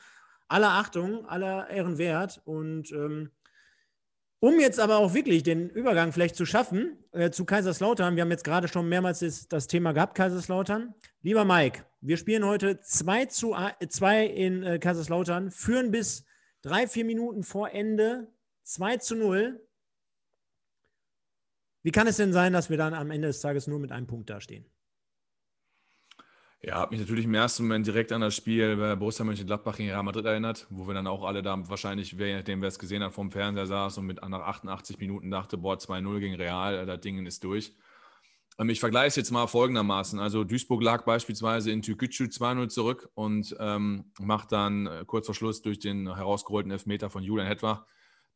Aller Achtung, aller Ehren wert und ähm, um jetzt aber auch wirklich den Übergang vielleicht zu schaffen äh, zu Kaiserslautern, wir haben jetzt gerade schon mehrmals das, das, Thema gehabt, Kaiserslautern. Lieber Mike, wir spielen heute 2 zu 2 in äh, Kaiserslautern, führen bis drei, vier Minuten vor Ende 2 zu 0. Wie kann es denn sein, dass wir dann am Ende des Tages nur mit einem Punkt dastehen? Ja, hat mich natürlich im ersten Moment direkt an das Spiel bei Borussia Mönchengladbach gegen Real Madrid erinnert, wo wir dann auch alle da wahrscheinlich, wer nachdem wer es gesehen hat, vom Fernseher saß und mit nach 88 Minuten dachte, boah, 2-0 gegen Real, das Ding ist durch. Ähm, ich vergleiche es jetzt mal folgendermaßen. Also Duisburg lag beispielsweise in Türkgücü 2-0 zurück und ähm, macht dann äh, kurz vor Schluss durch den herausgeholten Elfmeter von Julian Hetwa,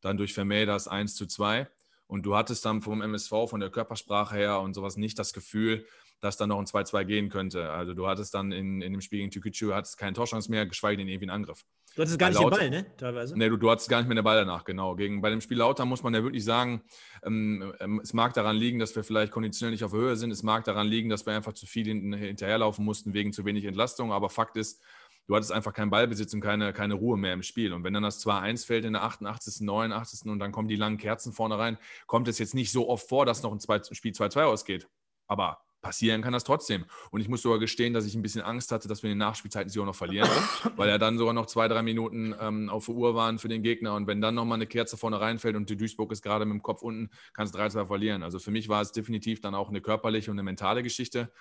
dann durch Vermeer das 1 zu 2. Und du hattest dann vom MSV, von der Körpersprache her und sowas nicht das Gefühl, dass dann noch ein 2-2 gehen könnte. Also du hattest dann in, in dem Spiel gegen Türkgücü hattest keinen Torchance mehr, geschweige denn irgendwie einen Angriff. Du hattest gar nicht Lauter, den Ball, ne? Teilweise. Nee, du, du hattest gar nicht mehr den Ball danach, genau. Gegen, bei dem Spiel Lauter muss man ja wirklich sagen, ähm, ähm, es mag daran liegen, dass wir vielleicht konditionell nicht auf Höhe sind. Es mag daran liegen, dass wir einfach zu viel hinterherlaufen mussten wegen zu wenig Entlastung. Aber Fakt ist, du hattest einfach keinen Ballbesitz und keine, keine Ruhe mehr im Spiel. Und wenn dann das 2-1 fällt in der 88., 89. und dann kommen die langen Kerzen vorne rein, kommt es jetzt nicht so oft vor, dass noch ein Spiel 2-2 ausgeht. Aber passieren kann das trotzdem. Und ich muss sogar gestehen, dass ich ein bisschen Angst hatte, dass wir in den Nachspielzeiten sie auch noch verlieren, weil ja dann sogar noch zwei, drei Minuten ähm, auf der Uhr waren für den Gegner. Und wenn dann nochmal eine Kerze vorne reinfällt und die Duisburg ist gerade mit dem Kopf unten, kann es 3-2 verlieren. Also für mich war es definitiv dann auch eine körperliche und eine mentale Geschichte.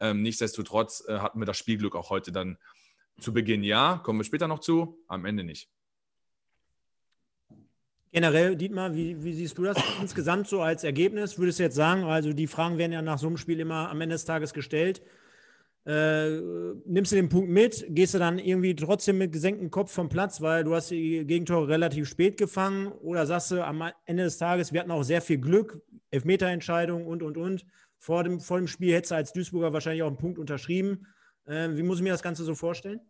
Ähm, nichtsdestotrotz äh, hatten wir das Spielglück auch heute dann zu Beginn ja, kommen wir später noch zu, am Ende nicht. Generell, Dietmar, wie, wie, siehst du das insgesamt so als Ergebnis? Würdest du jetzt sagen, also die Fragen werden ja nach so einem Spiel immer am Ende des Tages gestellt. Äh, nimmst du den Punkt mit? Gehst du dann irgendwie trotzdem mit gesenktem Kopf vom Platz, weil du hast die Gegentore relativ spät gefangen? Oder sagst du am Ende des Tages, wir hatten auch sehr viel Glück, Elfmeterentscheidung und, und, und. Vor dem, vor dem Spiel hättest du als Duisburger wahrscheinlich auch einen Punkt unterschrieben. Äh, wie muss ich mir das Ganze so vorstellen?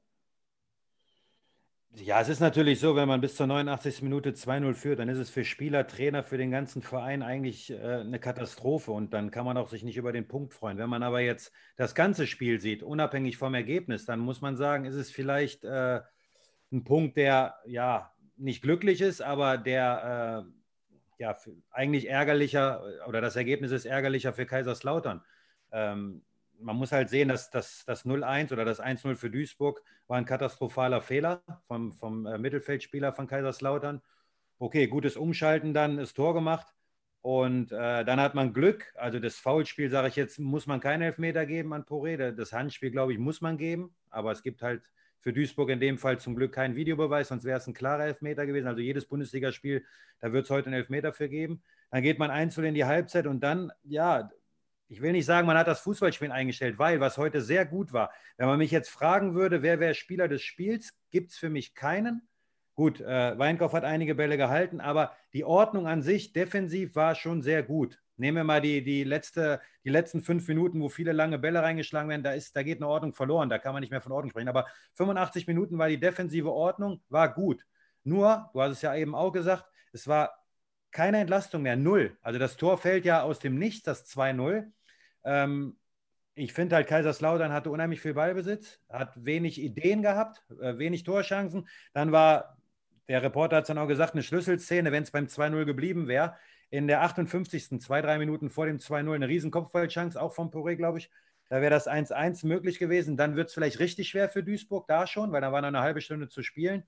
Ja, es ist natürlich so, wenn man bis zur 89. Minute 2-0 führt, dann ist es für Spieler, Trainer, für den ganzen Verein eigentlich äh, eine Katastrophe und dann kann man auch sich nicht über den Punkt freuen. Wenn man aber jetzt das ganze Spiel sieht, unabhängig vom Ergebnis, dann muss man sagen, ist es vielleicht äh, ein Punkt, der ja nicht glücklich ist, aber der äh, ja eigentlich ärgerlicher oder das Ergebnis ist ärgerlicher für Kaiserslautern. Ähm, man muss halt sehen, dass das, das 0-1 oder das 1-0 für Duisburg war ein katastrophaler Fehler vom, vom äh, Mittelfeldspieler von Kaiserslautern. Okay, gutes Umschalten dann, ist Tor gemacht. Und äh, dann hat man Glück. Also das Foulspiel, sage ich jetzt, muss man keinen Elfmeter geben an Poré. Das Handspiel, glaube ich, muss man geben. Aber es gibt halt für Duisburg in dem Fall zum Glück keinen Videobeweis, sonst wäre es ein klarer Elfmeter gewesen. Also jedes Bundesligaspiel, da wird es heute einen Elfmeter für geben. Dann geht man einzeln in die Halbzeit und dann, ja, ich will nicht sagen, man hat das Fußballspielen eingestellt, weil was heute sehr gut war, wenn man mich jetzt fragen würde, wer wäre Spieler des Spiels, gibt es für mich keinen. Gut, äh, Weinkauf hat einige Bälle gehalten, aber die Ordnung an sich defensiv war schon sehr gut. Nehmen wir mal die, die, letzte, die letzten fünf Minuten, wo viele lange Bälle reingeschlagen werden, da, ist, da geht eine Ordnung verloren, da kann man nicht mehr von Ordnung sprechen. Aber 85 Minuten war die defensive Ordnung, war gut. Nur, du hast es ja eben auch gesagt, es war keine Entlastung mehr, null. Also das Tor fällt ja aus dem Nichts, das 2-0. Ähm, ich finde halt, Kaiserslautern hatte unheimlich viel Ballbesitz, hat wenig Ideen gehabt, äh, wenig Torchancen. Dann war, der Reporter hat es dann auch gesagt, eine Schlüsselszene, wenn es beim 2-0 geblieben wäre. in der 58. zwei, drei Minuten vor dem 2-0 eine riesen Kopfballchance, auch von Poré, glaube ich. Da wäre das 1-1 möglich gewesen. Dann wird es vielleicht richtig schwer für Duisburg da schon, weil da war noch eine halbe Stunde zu spielen.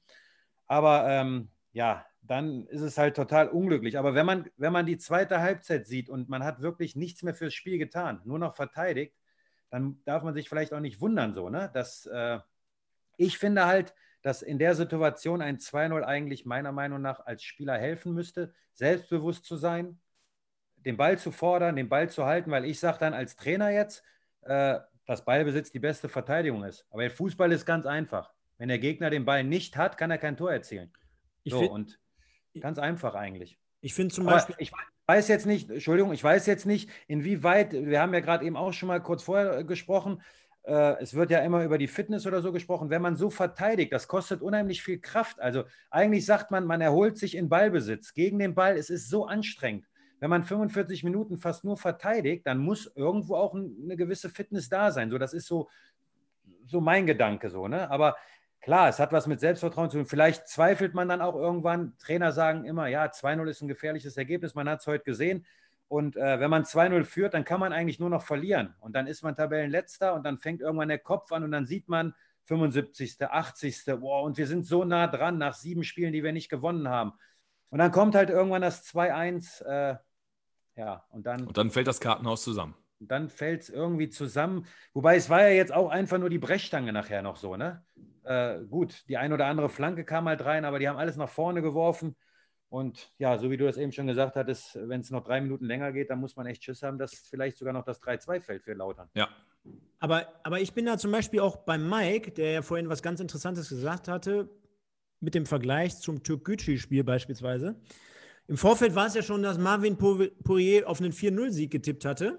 Aber ähm, ja, dann ist es halt total unglücklich. Aber wenn man, wenn man die zweite Halbzeit sieht und man hat wirklich nichts mehr fürs Spiel getan, nur noch verteidigt, dann darf man sich vielleicht auch nicht wundern, so, ne? Dass äh, ich finde halt, dass in der Situation ein 2-0 eigentlich meiner Meinung nach als Spieler helfen müsste, selbstbewusst zu sein, den Ball zu fordern, den Ball zu halten, weil ich sage dann als Trainer jetzt, äh, dass Ballbesitz die beste Verteidigung ist. Aber der Fußball ist ganz einfach. Wenn der Gegner den Ball nicht hat, kann er kein Tor erzielen. Ich so, und ganz einfach eigentlich. Ich finde zum Beispiel. ich weiß jetzt nicht, Entschuldigung, ich weiß jetzt nicht, inwieweit, wir haben ja gerade eben auch schon mal kurz vorher gesprochen, äh, es wird ja immer über die Fitness oder so gesprochen. Wenn man so verteidigt, das kostet unheimlich viel Kraft. Also eigentlich sagt man, man erholt sich in Ballbesitz. Gegen den Ball, es ist so anstrengend wenn man 45 Minuten fast nur verteidigt, dann muss irgendwo auch eine gewisse Fitness da sein. So, das ist so, so mein Gedanke so, ne? Aber klar, es hat was mit Selbstvertrauen zu tun. Vielleicht zweifelt man dann auch irgendwann. Trainer sagen immer, ja, 2-0 ist ein gefährliches Ergebnis, man hat es heute gesehen. Und äh, wenn man 2-0 führt, dann kann man eigentlich nur noch verlieren. Und dann ist man Tabellenletzter und dann fängt irgendwann der Kopf an und dann sieht man 75., 80., wow, und wir sind so nah dran nach sieben Spielen, die wir nicht gewonnen haben. Und dann kommt halt irgendwann das 2-1. Äh, ja, und dann. Und dann fällt das Kartenhaus zusammen. Dann fällt es irgendwie zusammen. Wobei es war ja jetzt auch einfach nur die Brechstange nachher noch so, ne? Äh, gut, die ein oder andere Flanke kam halt rein, aber die haben alles nach vorne geworfen. Und ja, so wie du das eben schon gesagt hattest, wenn es noch drei Minuten länger geht, dann muss man echt Schiss haben, dass vielleicht sogar noch das 3-2 fällt für Lautern. Ja. Aber, aber ich bin da zum Beispiel auch beim Mike, der ja vorhin was ganz Interessantes gesagt hatte, mit dem Vergleich zum Türkgücü-Spiel beispielsweise. Im Vorfeld war es ja schon, dass Marvin Poirier auf einen 4-0-Sieg getippt hatte.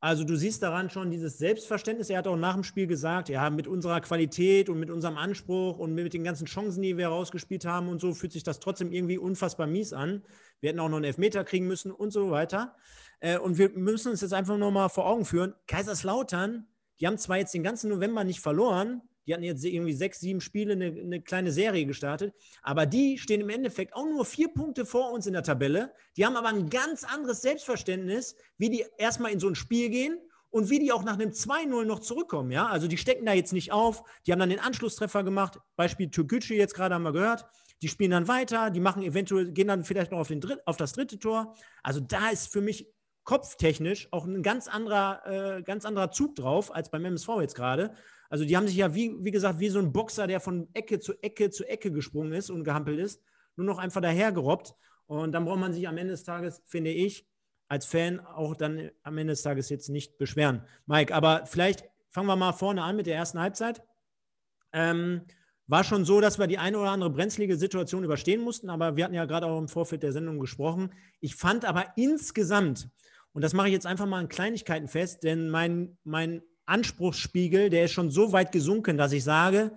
Also du siehst daran schon dieses Selbstverständnis. Er hat auch nach dem Spiel gesagt, ja, mit unserer Qualität und mit unserem Anspruch und mit den ganzen Chancen, die wir rausgespielt haben und so, fühlt sich das trotzdem irgendwie unfassbar mies an. Wir hätten auch noch einen Elfmeter kriegen müssen und so weiter. Äh, und wir müssen uns jetzt einfach nur mal vor Augen führen, Kaiserslautern, die haben zwar jetzt den ganzen November nicht verloren, die hatten jetzt irgendwie sechs, sieben Spiele, eine, eine, kleine Serie gestartet. Aber die stehen im Endeffekt auch nur vier Punkte vor uns in der Tabelle. Die haben aber ein ganz anderes Selbstverständnis, wie die erstmal in so ein Spiel gehen und wie die auch nach einem 2-0 noch zurückkommen. Ja? Also die stecken da jetzt nicht auf. Die haben dann den Anschlusstreffer gemacht. Beispiel Türkgücü jetzt gerade haben wir gehört. Die spielen dann weiter. Die machen eventuell, gehen dann vielleicht noch auf, den Dritt, auf das dritte Tor. Also da ist für mich kopftechnisch auch ein ganz anderer, äh, ganz anderer Zug drauf als beim MSV jetzt gerade. Also die haben sich ja, wie, wie gesagt, wie so ein Boxer, der von Ecke zu Ecke zu Ecke gesprungen ist und gehampelt ist, nur noch einfach dahergerobbt. Und dann braucht man sich am Ende des Tages, finde ich, als Fan auch dann am Ende des Tages jetzt nicht beschweren. Mike, aber vielleicht fangen wir mal vorne an mit der ersten Halbzeit. Ähm, war schon so, dass wir die eine oder andere brenzlige Situation überstehen mussten, aber wir hatten ja gerade auch im Vorfeld der Sendung gesprochen. Ich fand aber insgesamt, und das mache ich jetzt einfach mal in Kleinigkeiten fest, denn mein, mein Anspruchsspiegel, der ist schon so weit gesunken, dass ich sage,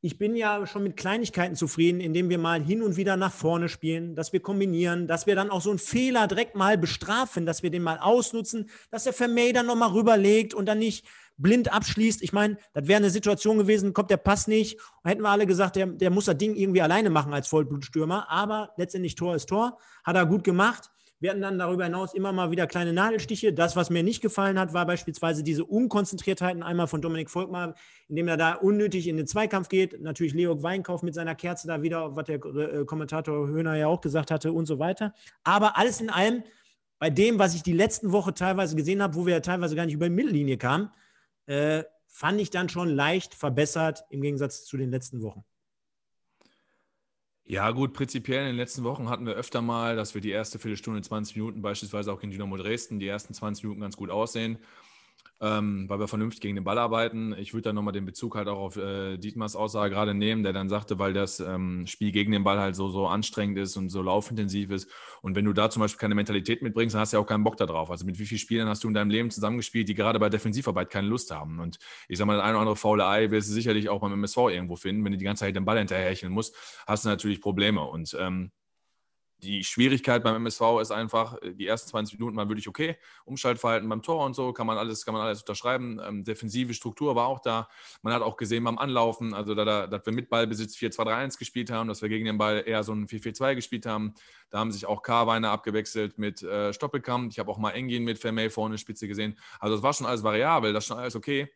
ich bin ja schon mit Kleinigkeiten zufrieden, indem wir mal hin und wieder nach vorne spielen, dass wir kombinieren, dass wir dann auch so einen Fehler direkt mal bestrafen, dass wir den mal ausnutzen, dass der Vermey dann nochmal rüberlegt und dann nicht blind abschließt. Ich meine, das wäre eine Situation gewesen, kommt der Pass nicht. Hätten wir alle gesagt, der, der muss das Ding irgendwie alleine machen als Vollblutstürmer. Aber letztendlich Tor ist Tor. Hat er gut gemacht. Wir hatten dann darüber hinaus immer mal wieder kleine Nadelstiche. Das, was mir nicht gefallen hat, war beispielsweise diese Unkonzentriertheiten einmal von Dominik Volkmar, indem er da unnötig in den Zweikampf geht. Natürlich Leo Weinkauf mit seiner Kerze da wieder, was der äh, Kommentator Höhner ja auch gesagt hatte und so weiter. Aber alles in allem, bei dem, was ich die letzten Woche teilweise gesehen habe, wo wir ja teilweise gar nicht über die Mittellinie kamen, äh, fand ich dann schon leicht verbessert im Gegensatz zu den letzten Wochen. Ja, gut, prinzipiell in den letzten Wochen hatten wir öfter mal, dass wir die erste Viertelstunde, 20 Minuten, beispielsweise auch gegen Dynamo Dresden, die ersten 20 Minuten ganz gut aussehen ähm, weil wir vernünftig gegen den Ball arbeiten. Ich würde dann nochmal den Bezug halt auch auf äh, Dietmars Aussage gerade nehmen, der dann sagte, weil das ähm, Spiel gegen den Ball halt so, so anstrengend ist und so laufintensiv ist. Und wenn du da zum Beispiel keine Mentalität mitbringst, dann hast du ja auch keinen Bock da drauf. Also mit wie vielen Spielern hast du in deinem Leben zusammengespielt, die gerade bei Defensivarbeit keine Lust haben? Und ich sag mal, das eine oder andere faule Ei wirst du sicherlich auch beim MSV irgendwo finden. Wenn du die ganze Zeit den Ball hinterherhecheln musst, hast du natürlich Probleme. Und ähm, die Schwierigkeit beim MSV ist einfach, äh, die ersten 20 Minuten waren wirklich okay. Umschaltverhalten beim Tor und so kann man alles, kann man alles unterschreiben. Ähm, defensive Struktur war auch da. Man hat auch gesehen beim Anlaufen, also da, da, dass wir mit Ballbesitz 4-2-3-1 gespielt haben, dass wir gegen den Ball eher so ein 4-4-2 gespielt haben. Da haben sich auch Karweiner abgewechselt mit äh, Stoppelkamp. Ich habe auch mal Engin mit Vermey vorne Spitze gesehen. Also das war schon alles variabel, das ist schon alles okay.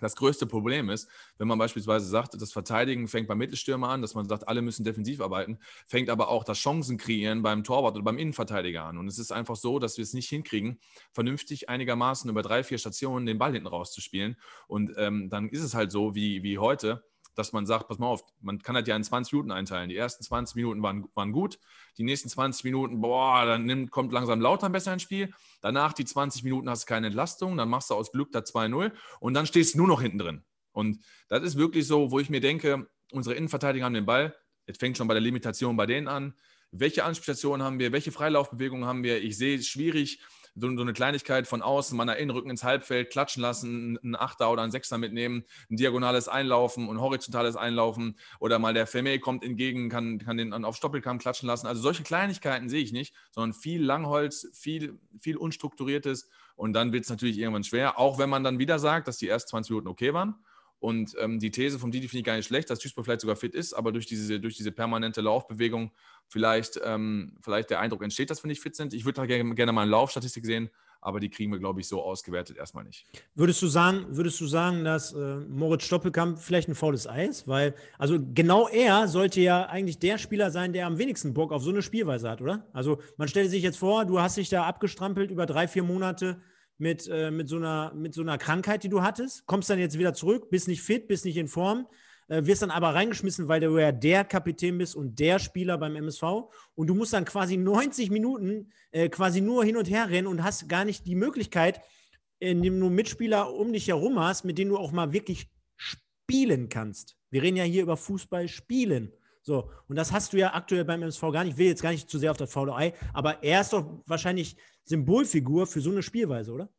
Das größte Problem ist, wenn man beispielsweise sagt, das Verteidigen fängt beim Mittelstürmer an, dass man sagt, alle müssen defensiv arbeiten, fängt aber auch das Chancen kreieren beim Torwart oder beim Innenverteidiger an. Und es ist einfach so, dass wir es nicht hinkriegen, vernünftig einigermaßen über drei, vier Stationen den Ball hinten rauszuspielen. Und ähm, dann ist es halt so wie, wie heute, dass man sagt, pass mal auf, man kann das ja in 20 Minuten einteilen. Die ersten 20 Minuten waren, waren gut, die nächsten 20 Minuten, boah, dann nimmt, kommt langsam Lautern besser ins Spiel. Danach die 20 Minuten hast du keine Entlastung, dann machst du aus Glück da 2-0 und dann stehst du nur noch hinten drin. Und das ist wirklich so, wo ich mir denke, unsere Innenverteidiger haben den Ball. Es fängt schon bei der Limitation bei denen an. Welche Anspielstationen haben wir? Welche Freilaufbewegungen haben wir? Ich sehe es schwierig, so, so eine Kleinigkeit von außen, mal nach innen rücken ins Halbfeld, klatschen lassen, einen Achter oder einen Sechser mitnehmen, ein diagonales Einlaufen und horizontales Einlaufen oder mal der Vermey kommt entgegen, kann, kann den auf Stoppelkamm klatschen lassen. Also solche Kleinigkeiten sehe ich nicht, sondern viel Langholz, viel, viel Unstrukturiertes und dann wird es natürlich irgendwann schwer, auch wenn man dann wieder sagt, dass die ersten 20 Minuten okay waren. Und ähm, die These vom Didi finde ich gar nicht schlecht, dass Duisburg vielleicht sogar fit ist, aber durch diese, durch diese permanente Laufbewegung vielleicht, ähm, vielleicht der Eindruck entsteht, dass wir nicht fit sind. Ich würde gerne, gerne mal eine Laufstatistik sehen, aber die kriegen wir, glaube ich, so ausgewertet erstmal nicht. Würdest du sagen, würdest du sagen, dass äh, Moritz Stoppelkamp vielleicht ein faules Eis? Weil, also genau er sollte ja eigentlich der Spieler sein, der am wenigsten Bock auf so eine Spielweise hat, oder? Also man stellt sich jetzt vor, du hast dich da abgestrampelt über drei, vier Monate mit, äh, mit, so einer, mit so einer Krankheit, die du hattest, kommst dann jetzt wieder zurück, bist nicht fit, bist nicht in Form, äh, wirst dann aber reingeschmissen, weil du ja der Kapitän bist und der Spieler beim MSV und du musst dann quasi 90 Minuten äh, quasi nur hin und her rennen und hast gar nicht die Möglichkeit, indem du Mitspieler um dich herum hast, mit denen du auch mal wirklich spielen kannst. Wir reden ja hier über Fußball spielen. So, und das hast du ja aktuell beim MSV gar nicht. Ich will jetzt gar nicht zu sehr auf das Ei, aber er ist doch wahrscheinlich Symbolfigur für so eine Spielweise, oder?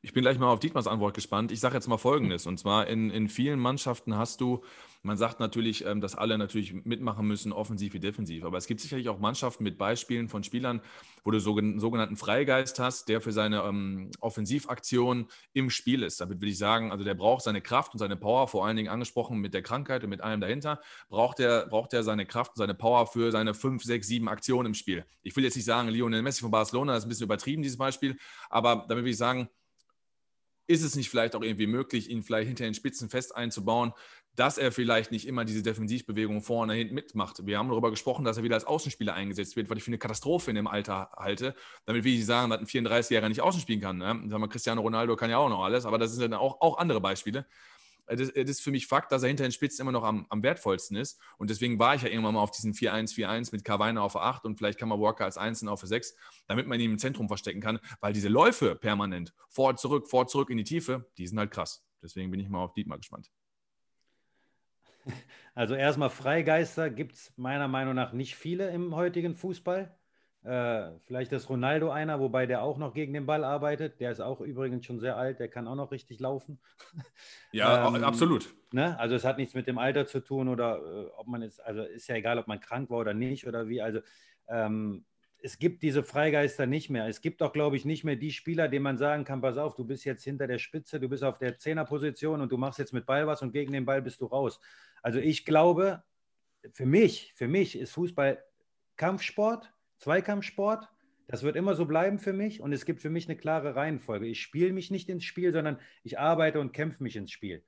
Ich bin gleich mal auf Dietmars Antwort gespannt. Ich sage jetzt mal Folgendes. Und zwar in, in vielen Mannschaften hast du, man sagt natürlich, ähm, dass alle natürlich mitmachen müssen, offensiv wie defensiv. Aber es gibt sicherlich auch Mannschaften mit Beispielen von Spielern, wo du so, sogenannten Freigeist hast, der für seine ähm, Offensivaktion im Spiel ist. Damit will ich sagen, also der braucht seine Kraft und seine Power, vor allen Dingen angesprochen mit der Krankheit und mit allem dahinter, braucht er, braucht er seine Kraft und seine Power für seine fünf, sechs, sieben Aktionen im Spiel. Ich will jetzt nicht sagen, Lionel Messi von Barcelona, das ist ein bisschen übertrieben, dieses Beispiel, aber damit will ich sagen, ist es nicht vielleicht auch irgendwie möglich, ihn vielleicht hinter den Spitzen fest einzubauen, dass er vielleicht nicht immer diese Defensivbewegung vorne hinten mitmacht. Wir haben darüber gesprochen, dass er wieder als Außenspieler eingesetzt wird, was ich für eine Katastrophe in dem Alter halte. Damit will ich nicht sagen, dass ein 34-Jähriger nicht außen spielen kann. Ne? Sagen wir, Cristiano Ronaldo kann ja auch noch alles, aber das sind dann auch, auch andere Beispiele. Das, das, ist für mich Fakt, dass er hinter den Spitzen immer noch am, am, wertvollsten ist. Und deswegen war ich ja irgendwann mal auf diesen 4-1-4-1 mit Carviner auf 8 und vielleicht kann man Walker als Einzelnen auf 6, damit man ihn im Zentrum verstecken kann, weil diese Läufe permanent, vor, zurück, vor, zurück in die Tiefe, die sind halt krass. Deswegen bin ich mal auf Dietmar gespannt. Also erstmal Freigeister gibt es meiner Meinung nach nicht viele im heutigen Fußball. Äh, vielleicht ist Ronaldo einer, wobei der auch noch gegen den Ball arbeitet. Der ist auch übrigens schon sehr alt, der kann auch noch richtig laufen. Ja, ähm, absolut. Ne? Also es hat nichts mit dem Alter zu tun oder äh, ob man ist, also ist ja egal, ob man krank war oder nicht oder wie. Also ähm, es gibt diese Freigeister nicht mehr. Es gibt auch, glaube ich, nicht mehr die Spieler, denen man sagen kann, pass auf, du bist jetzt hinter der Spitze, du bist auf der Zehnerposition und du machst jetzt mit Ball was und gegen den Ball bist du raus. Also ich glaube, für mich, für mich ist Fußball Kampfsport Zweikampfsport. Das wird immer so bleiben für mich und es gibt für mich eine klare Reihenfolge. Ich spiele mich nicht ins Spiel, sondern ich arbeite und kämpfe mich ins Spiel.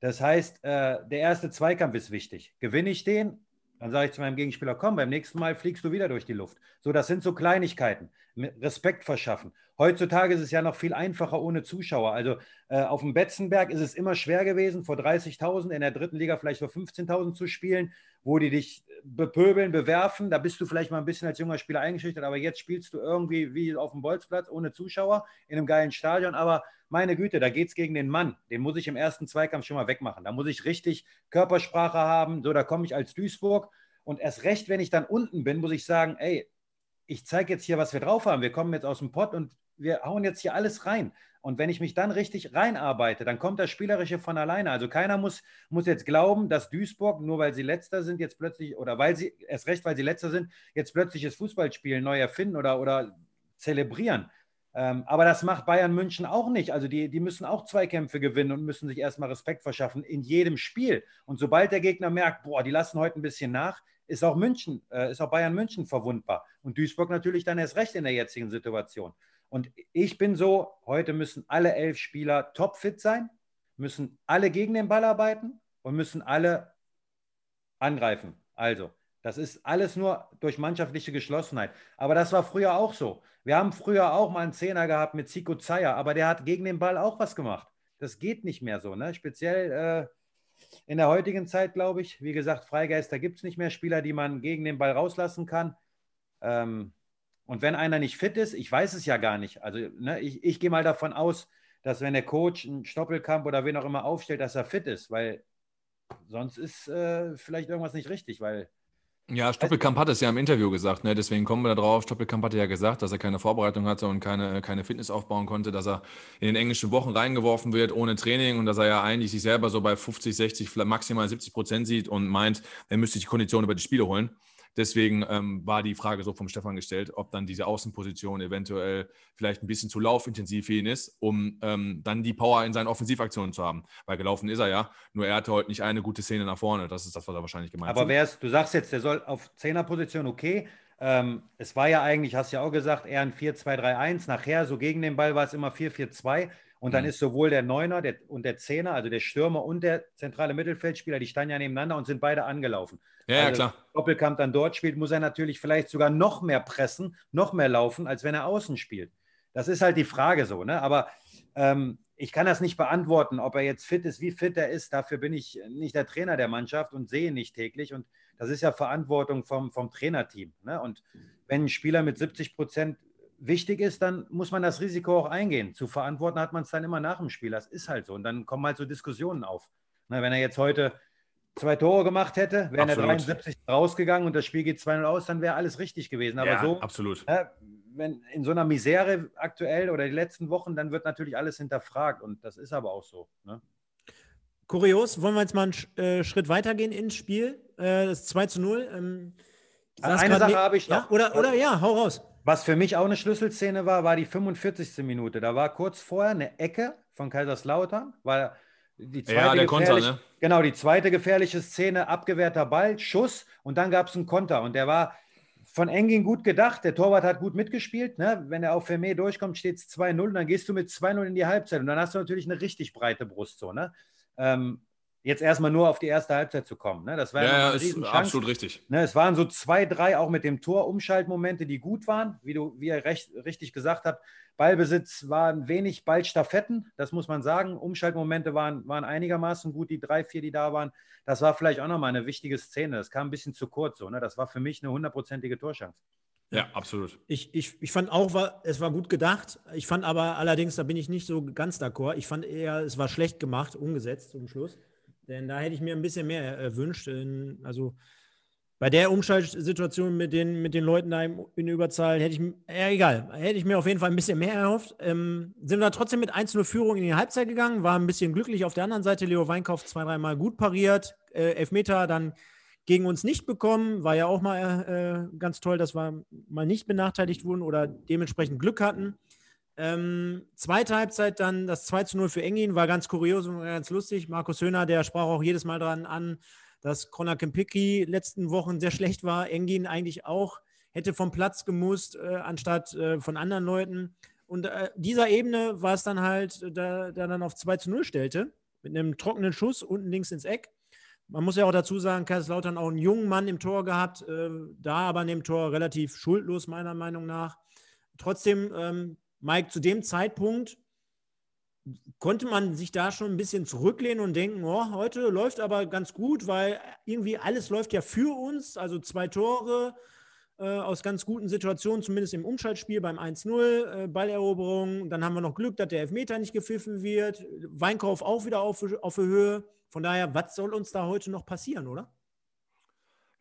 Das heißt, äh, der erste Zweikampf ist wichtig. Gewinne ich den, dann sage ich zu meinem Gegenspieler, komm, beim nächsten Mal fliegst du wieder durch die Luft. So, das sind so Kleinigkeiten. Respekt verschaffen. Heutzutage ist es ja noch viel einfacher ohne Zuschauer. Also äh, auf dem Betzenberg ist es immer schwer gewesen, vor 30.000 in der dritten Liga vielleicht vor 15.000 zu spielen, wo die dich bepöbeln, bewerfen. Da bist du vielleicht mal ein bisschen als junger Spieler eingeschüchtert, aber jetzt spielst du irgendwie wie auf dem Bolzplatz ohne Zuschauer in einem geilen Stadion. Aber meine Güte, da geht es gegen den Mann. Den muss ich im ersten Zweikampf schon mal wegmachen. Da muss ich richtig Körpersprache haben. So, da komme ich als Duisburg. Und erst recht, wenn ich dann unten bin, muss ich sagen, ey, ich zeige jetzt hier, was wir drauf haben. Wir kommen jetzt aus dem Pott und wir hauen jetzt hier alles rein. Und wenn ich mich dann richtig reinarbeite, dann kommt das Spielerische von alleine. Also keiner muss, muss jetzt glauben, dass Duisburg, nur weil sie letzter sind, jetzt plötzlich, oder weil sie, erst recht, weil sie letzter sind, jetzt plötzlich das Fußballspiel neu erfinden oder, oder zelebrieren. Ähm, aber das macht Bayern München auch nicht. Also die, die müssen auch Zweikämpfe gewinnen und müssen sich erstmal Respekt verschaffen in jedem Spiel. Und sobald der Gegner merkt, boah, die lassen heute ein bisschen nach, ist auch München, äh, ist auch Bayern München verwundbar. Und Duisburg natürlich dann erst recht in der jetzigen Situation. Und ich bin so, heute müssen alle elf Spieler topfit sein, müssen alle gegen den Ball arbeiten und müssen alle angreifen. Also, das ist alles nur durch mannschaftliche Geschlossenheit. Aber das war früher auch so. Wir haben früher auch mal einen Zehner gehabt mit Zico Zeyer, aber der hat gegen den Ball auch was gemacht. Das geht nicht mehr so. Ne? Speziell äh, in der heutigen Zeit, glaube ich. Wie gesagt, Freigeister gibt es nicht mehr. Spieler, die man gegen den Ball rauslassen kann. Ähm, und wenn einer nicht fit ist, ich weiß es ja gar nicht. Also ne, ich, ich gehe mal davon aus, dass wenn der Coach einen Stoppelkamp oder wen auch immer aufstellt, dass er fit ist, weil sonst ist äh, vielleicht irgendwas nicht richtig, weil ja, Stoppelkamp hat es ja im Interview gesagt, ne? deswegen kommen wir da drauf. Stoppelkamp hatte ja gesagt, dass er keine Vorbereitung hatte und keine, keine Fitness aufbauen konnte, dass er in den englischen Wochen reingeworfen wird ohne Training und dass er ja eigentlich sich selber so bei 50, 60, maximal 70 Prozent sieht und meint, er müsste die Kondition über die Spiele holen. Deswegen ähm, war die Frage so vom Stefan gestellt, ob dann diese Außenposition eventuell vielleicht ein bisschen zu laufintensiv für ihn ist, um ähm, dann die Power in seinen Offensivaktionen zu haben. Weil gelaufen ist er ja, nur er hatte heute nicht eine gute Szene nach vorne. Das ist das, was er wahrscheinlich gemeint hat. Aber wer ist, du sagst jetzt, der soll auf Zehnerposition okay. Ähm, es war ja eigentlich, hast du ja auch gesagt, eher ein 4-2-3-1. Nachher, so gegen den Ball war es immer 4-4-2. Und dann mhm. ist sowohl der Neuner der, und der Zehner, also der Stürmer und der zentrale Mittelfeldspieler, die standen ja nebeneinander und sind beide angelaufen. Ja, also, ja klar. Doppelkampf dann dort spielt, muss er natürlich vielleicht sogar noch mehr pressen, noch mehr laufen, als wenn er außen spielt. Das ist halt die Frage so, ne? Aber ähm, ich kann das nicht beantworten, ob er jetzt fit ist, wie fit er ist. Dafür bin ich nicht der Trainer der Mannschaft und sehe ihn nicht täglich. Und das ist ja Verantwortung vom, vom Trainerteam. Ne? Und wenn ein Spieler mit 70 Prozent wichtig ist, dann muss man das Risiko auch eingehen. Zu verantworten hat man es dann immer nach dem Spiel. Das ist halt so. Und dann kommen halt so Diskussionen auf. Na, wenn er jetzt heute zwei Tore gemacht hätte, wäre er 73 rausgegangen und das Spiel geht 2-0 aus, dann wäre alles richtig gewesen. Aber ja, so, absolut. Äh, wenn in so einer Misere aktuell oder die letzten Wochen, dann wird natürlich alles hinterfragt und das ist aber auch so. Ne? Kurios, wollen wir jetzt mal einen äh, Schritt weitergehen ins Spiel? Äh, das 2 zu 0. Ähm, also eine Sache habe ich noch. Ja, oder, oder ja, hau raus. Was für mich auch eine Schlüsselszene war, war die 45. Minute. Da war kurz vorher eine Ecke von Kaiserslautern, war die zweite ja, der Konter, ne? Genau, die zweite gefährliche Szene, abgewehrter Ball, Schuss und dann gab es einen Konter und der war von Engin gut gedacht. Der Torwart hat gut mitgespielt. Ne? Wenn er auf Vermeer durchkommt, steht es 2-0, dann gehst du mit 2-0 in die Halbzeit und dann hast du natürlich eine richtig breite Brust. So, ne? Ähm, jetzt erstmal nur auf die erste Halbzeit zu kommen. Ne? Das war ja, ja ist absolut richtig. Ne? Es waren so zwei, drei auch mit dem Tor Umschaltmomente, die gut waren, wie du, wie ihr recht, richtig gesagt habt. Ballbesitz waren wenig Ballstaffetten, das muss man sagen. Umschaltmomente waren, waren einigermaßen gut, die drei, vier, die da waren. Das war vielleicht auch nochmal eine wichtige Szene. Das kam ein bisschen zu kurz so. Ne? Das war für mich eine hundertprozentige Torchance. Ja, absolut. Ich, ich, ich fand auch, war, es war gut gedacht. Ich fand aber allerdings, da bin ich nicht so ganz d'accord. Ich fand eher, es war schlecht gemacht, umgesetzt zum Schluss. Denn da hätte ich mir ein bisschen mehr erwünscht. Also bei der Umschaltsituation mit den, mit den Leuten da in Überzahl hätte ich, ja egal, hätte ich mir auf jeden Fall ein bisschen mehr erhofft. Ähm, sind wir trotzdem mit 1-0 Führung in die Halbzeit gegangen, war ein bisschen glücklich. Auf der anderen Seite Leo Weinkauf zwei, dreimal gut pariert. Äh, Elfmeter dann gegen uns nicht bekommen, war ja auch mal äh, ganz toll, dass wir mal nicht benachteiligt wurden oder dementsprechend Glück hatten. Ähm, zweite Halbzeit dann das 2 zu 0 für Engin, war ganz kurios und ganz lustig. Markus Höhner, der sprach auch jedes Mal daran an, dass Conor Kempicki letzten Wochen sehr schlecht war. Engin eigentlich auch hätte vom Platz gemusst, äh, anstatt äh, von anderen Leuten. Und äh, dieser Ebene war es dann halt, der dann auf 2 zu 0 stellte, mit einem trockenen Schuss unten links ins Eck. Man muss ja auch dazu sagen, Kaiserslautern auch einen jungen Mann im Tor gehabt, äh, da aber an dem Tor relativ schuldlos, meiner Meinung nach. Trotzdem ähm, Mike, zu dem Zeitpunkt konnte man sich da schon ein bisschen zurücklehnen und denken, oh, heute läuft aber ganz gut, weil irgendwie alles läuft ja für uns. Also zwei Tore äh, aus ganz guten Situationen, zumindest im Umschaltspiel beim 1-0, äh, Balleroberung. Dann haben wir noch Glück, dass der Elfmeter nicht gepfiffen wird. Weinkauf auch wieder auf, auf Höhe. Von daher, was soll uns da heute noch passieren, oder?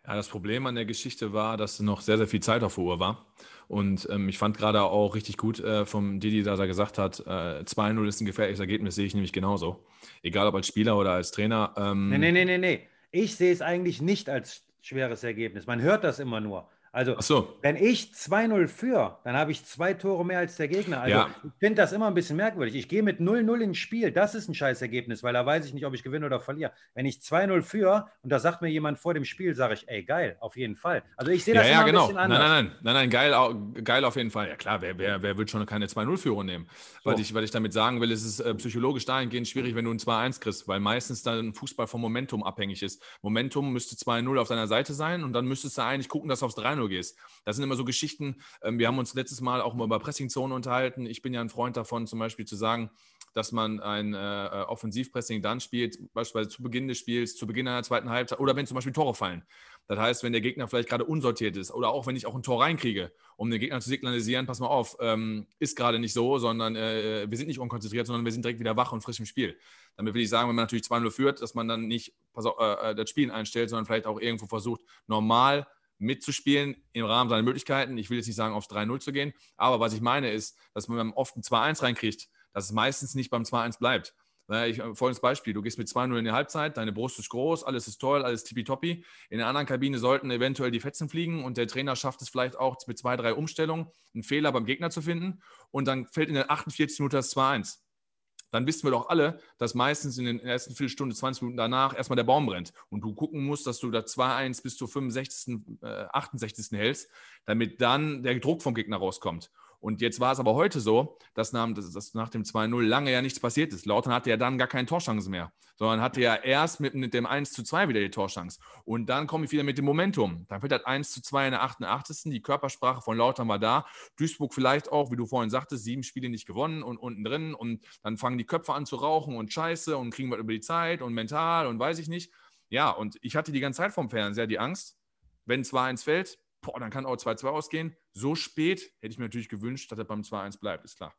Ja, das Problem an der Geschichte war, dass noch sehr, sehr viel Zeit auf der Uhr war. Und ähm, ich fand gerade auch richtig gut äh, vom Didi, dass er gesagt hat, äh, 2-0 ist ein gefährliches Ergebnis, sehe ich nämlich genauso. Egal ob als Spieler oder als Trainer. Ähm, nee, nee, nee, nee, nee. Ich sehe es eigentlich nicht als schweres Ergebnis. Man hört das immer nur. Also, so. wenn ich 2-0 führe, dann habe ich zwei Tore mehr als der Gegner. Also, ja. ich finde das immer ein bisschen merkwürdig. Ich gehe mit 0-0 ins Spiel. Das ist ein Scheißergebnis, weil da weiß ich nicht, ob ich gewinne oder verliere. Wenn ich 2-0 führe und da sagt mir jemand vor dem Spiel, sage ich, ey, geil, auf jeden Fall. Also, ich sehe das ja, ja, immer genau. ein bisschen anders. Nein, nein, nein, nein, nein geil, geil auf jeden Fall. Ja, klar, wer, wer, wer wird schon keine 2-0-Führung nehmen? So. Was, ich, ich damit sagen will, ist es äh, psychologisch dahingehend schwierig, wenn du ein 2-1 kriegst, weil meistens dann Fußball vom Momentum abhängig ist. Momentum müsste 2-0 auf deiner Seite sein und dann müsstest du eigentlich gucken, dass aufs 3-0 gehst. Das sind immer so Geschichten. Ähm, wir haben uns letztes Mal auch mal über Pressingzone unterhalten. Ich bin ja ein Freund davon, zum Beispiel zu sagen, dass man ein äh, äh, Offensivpressing dann spielt, beispielsweise zu Beginn des Spiels, zu Beginn einer zweiten Halbzeit oder wenn zum Beispiel Tore fallen. Das heißt, wenn der Gegner vielleicht gerade unsortiert ist oder auch wenn ich auch ein Tor reinkriege, um den Gegner zu signalisieren, pass mal auf, ähm, ist gerade nicht so, sondern äh, wir sind nicht unkonzentriert, sondern wir sind direkt wieder wach und frisch im Spiel. Damit will ich sagen, wenn man natürlich 2-0 führt, dass man dann nicht auf, äh, äh, das Spielen einstellt, sondern vielleicht auch irgendwo versucht, normal mitzuspielen im Rahmen seiner Möglichkeiten. Ich will jetzt nicht sagen, aufs 3-0 zu gehen, aber was ich meine ist, dass man oft ein 2-1 reinkriegt, dass es meistens nicht beim 2-1 bleibt. Ich, äh, folgendes Beispiel: Du gehst mit 2-0 in die Halbzeit, deine Brust ist groß, alles ist toll, alles tippitoppi. In der anderen Kabine sollten eventuell die Fetzen fliegen und der Trainer schafft es vielleicht auch mit zwei, drei Umstellungen, einen Fehler beim Gegner zu finden und dann fällt in der 48 Minuten das 2-1 dann wissen wir doch alle, dass meistens in den ersten Viertelstunde, 20 Minuten danach erstmal der Baum brennt und du gucken musst, dass du da 2-1 bis zur 65., äh, 68. hältst, damit dann der Druck vom Gegner rauskommt. Und jetzt war es aber heute so, dass nach, dass nach dem 2-0 lange ja nichts passiert ist. Lautern hatte ja dann gar keine Torchance mehr, sondern hatte ja erst mit, dem 1 zu 2 wieder die Torchance. Und dann komme ich wieder mit dem Momentum. Dann fällt das 1 zu 2 in der 88. Die Körpersprache von Lautern war da. Duisburg vielleicht auch, wie du vorhin sagtest, sieben Spiele nicht gewonnen und unten drin. Und dann fangen die Köpfe an zu rauchen und Scheiße und kriegen wir über die Zeit und mental und weiß ich nicht. Ja, und ich hatte die ganze Zeit vom Fernseher die Angst, wenn 2-1 fällt, boah, dann kann auch 2-2 ausgehen. So spät hätte ich mir natürlich gewünscht, dass er beim 2-1 bleibt, ist klar.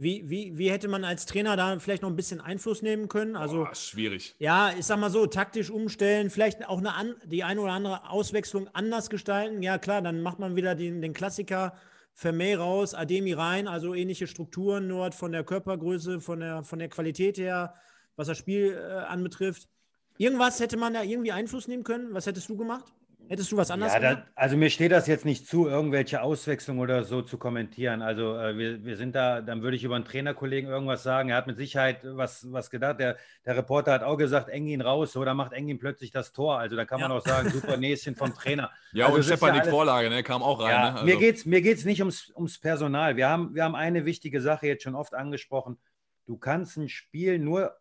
Wie, wie, wie hätte man als Trainer da vielleicht noch ein bisschen Einfluss nehmen können? Also, Boah, schwierig. Ja, ich sag mal so, taktisch umstellen, vielleicht auch eine an, die eine oder andere Auswechslung anders gestalten. Ja, klar, dann macht man wieder den, den Klassiker Vermey raus, Ademi rein, also ähnliche Strukturen, nur von der Körpergröße, von der, von der Qualität her, was das Spiel äh, anbetrifft. Irgendwas hätte man da irgendwie Einfluss nehmen können? Was hättest du gemacht? Hättest du was anderes ja, da, also mir steht das jetzt nicht zu, irgendwelche Auswechslungen oder so zu kommentieren. Also äh, wir, wir sind da, dann würde ich über einen Trainerkollegen irgendwas sagen. Er hat mit Sicherheit was, was gedacht. Der, der Reporter hat auch gesagt, Engin raus, so, da macht Engin plötzlich das Tor. Also da kann man auch sagen, super Näschen vom Trainer. ja, also, und Stefan ja die Vorlage, ne, kam auch rein. Ja, ne? also. Mir geht es mir geht's nicht ums, ums Personal. Wir haben, wir haben eine wichtige Sache jetzt schon oft angesprochen. Du kannst ein Spiel nur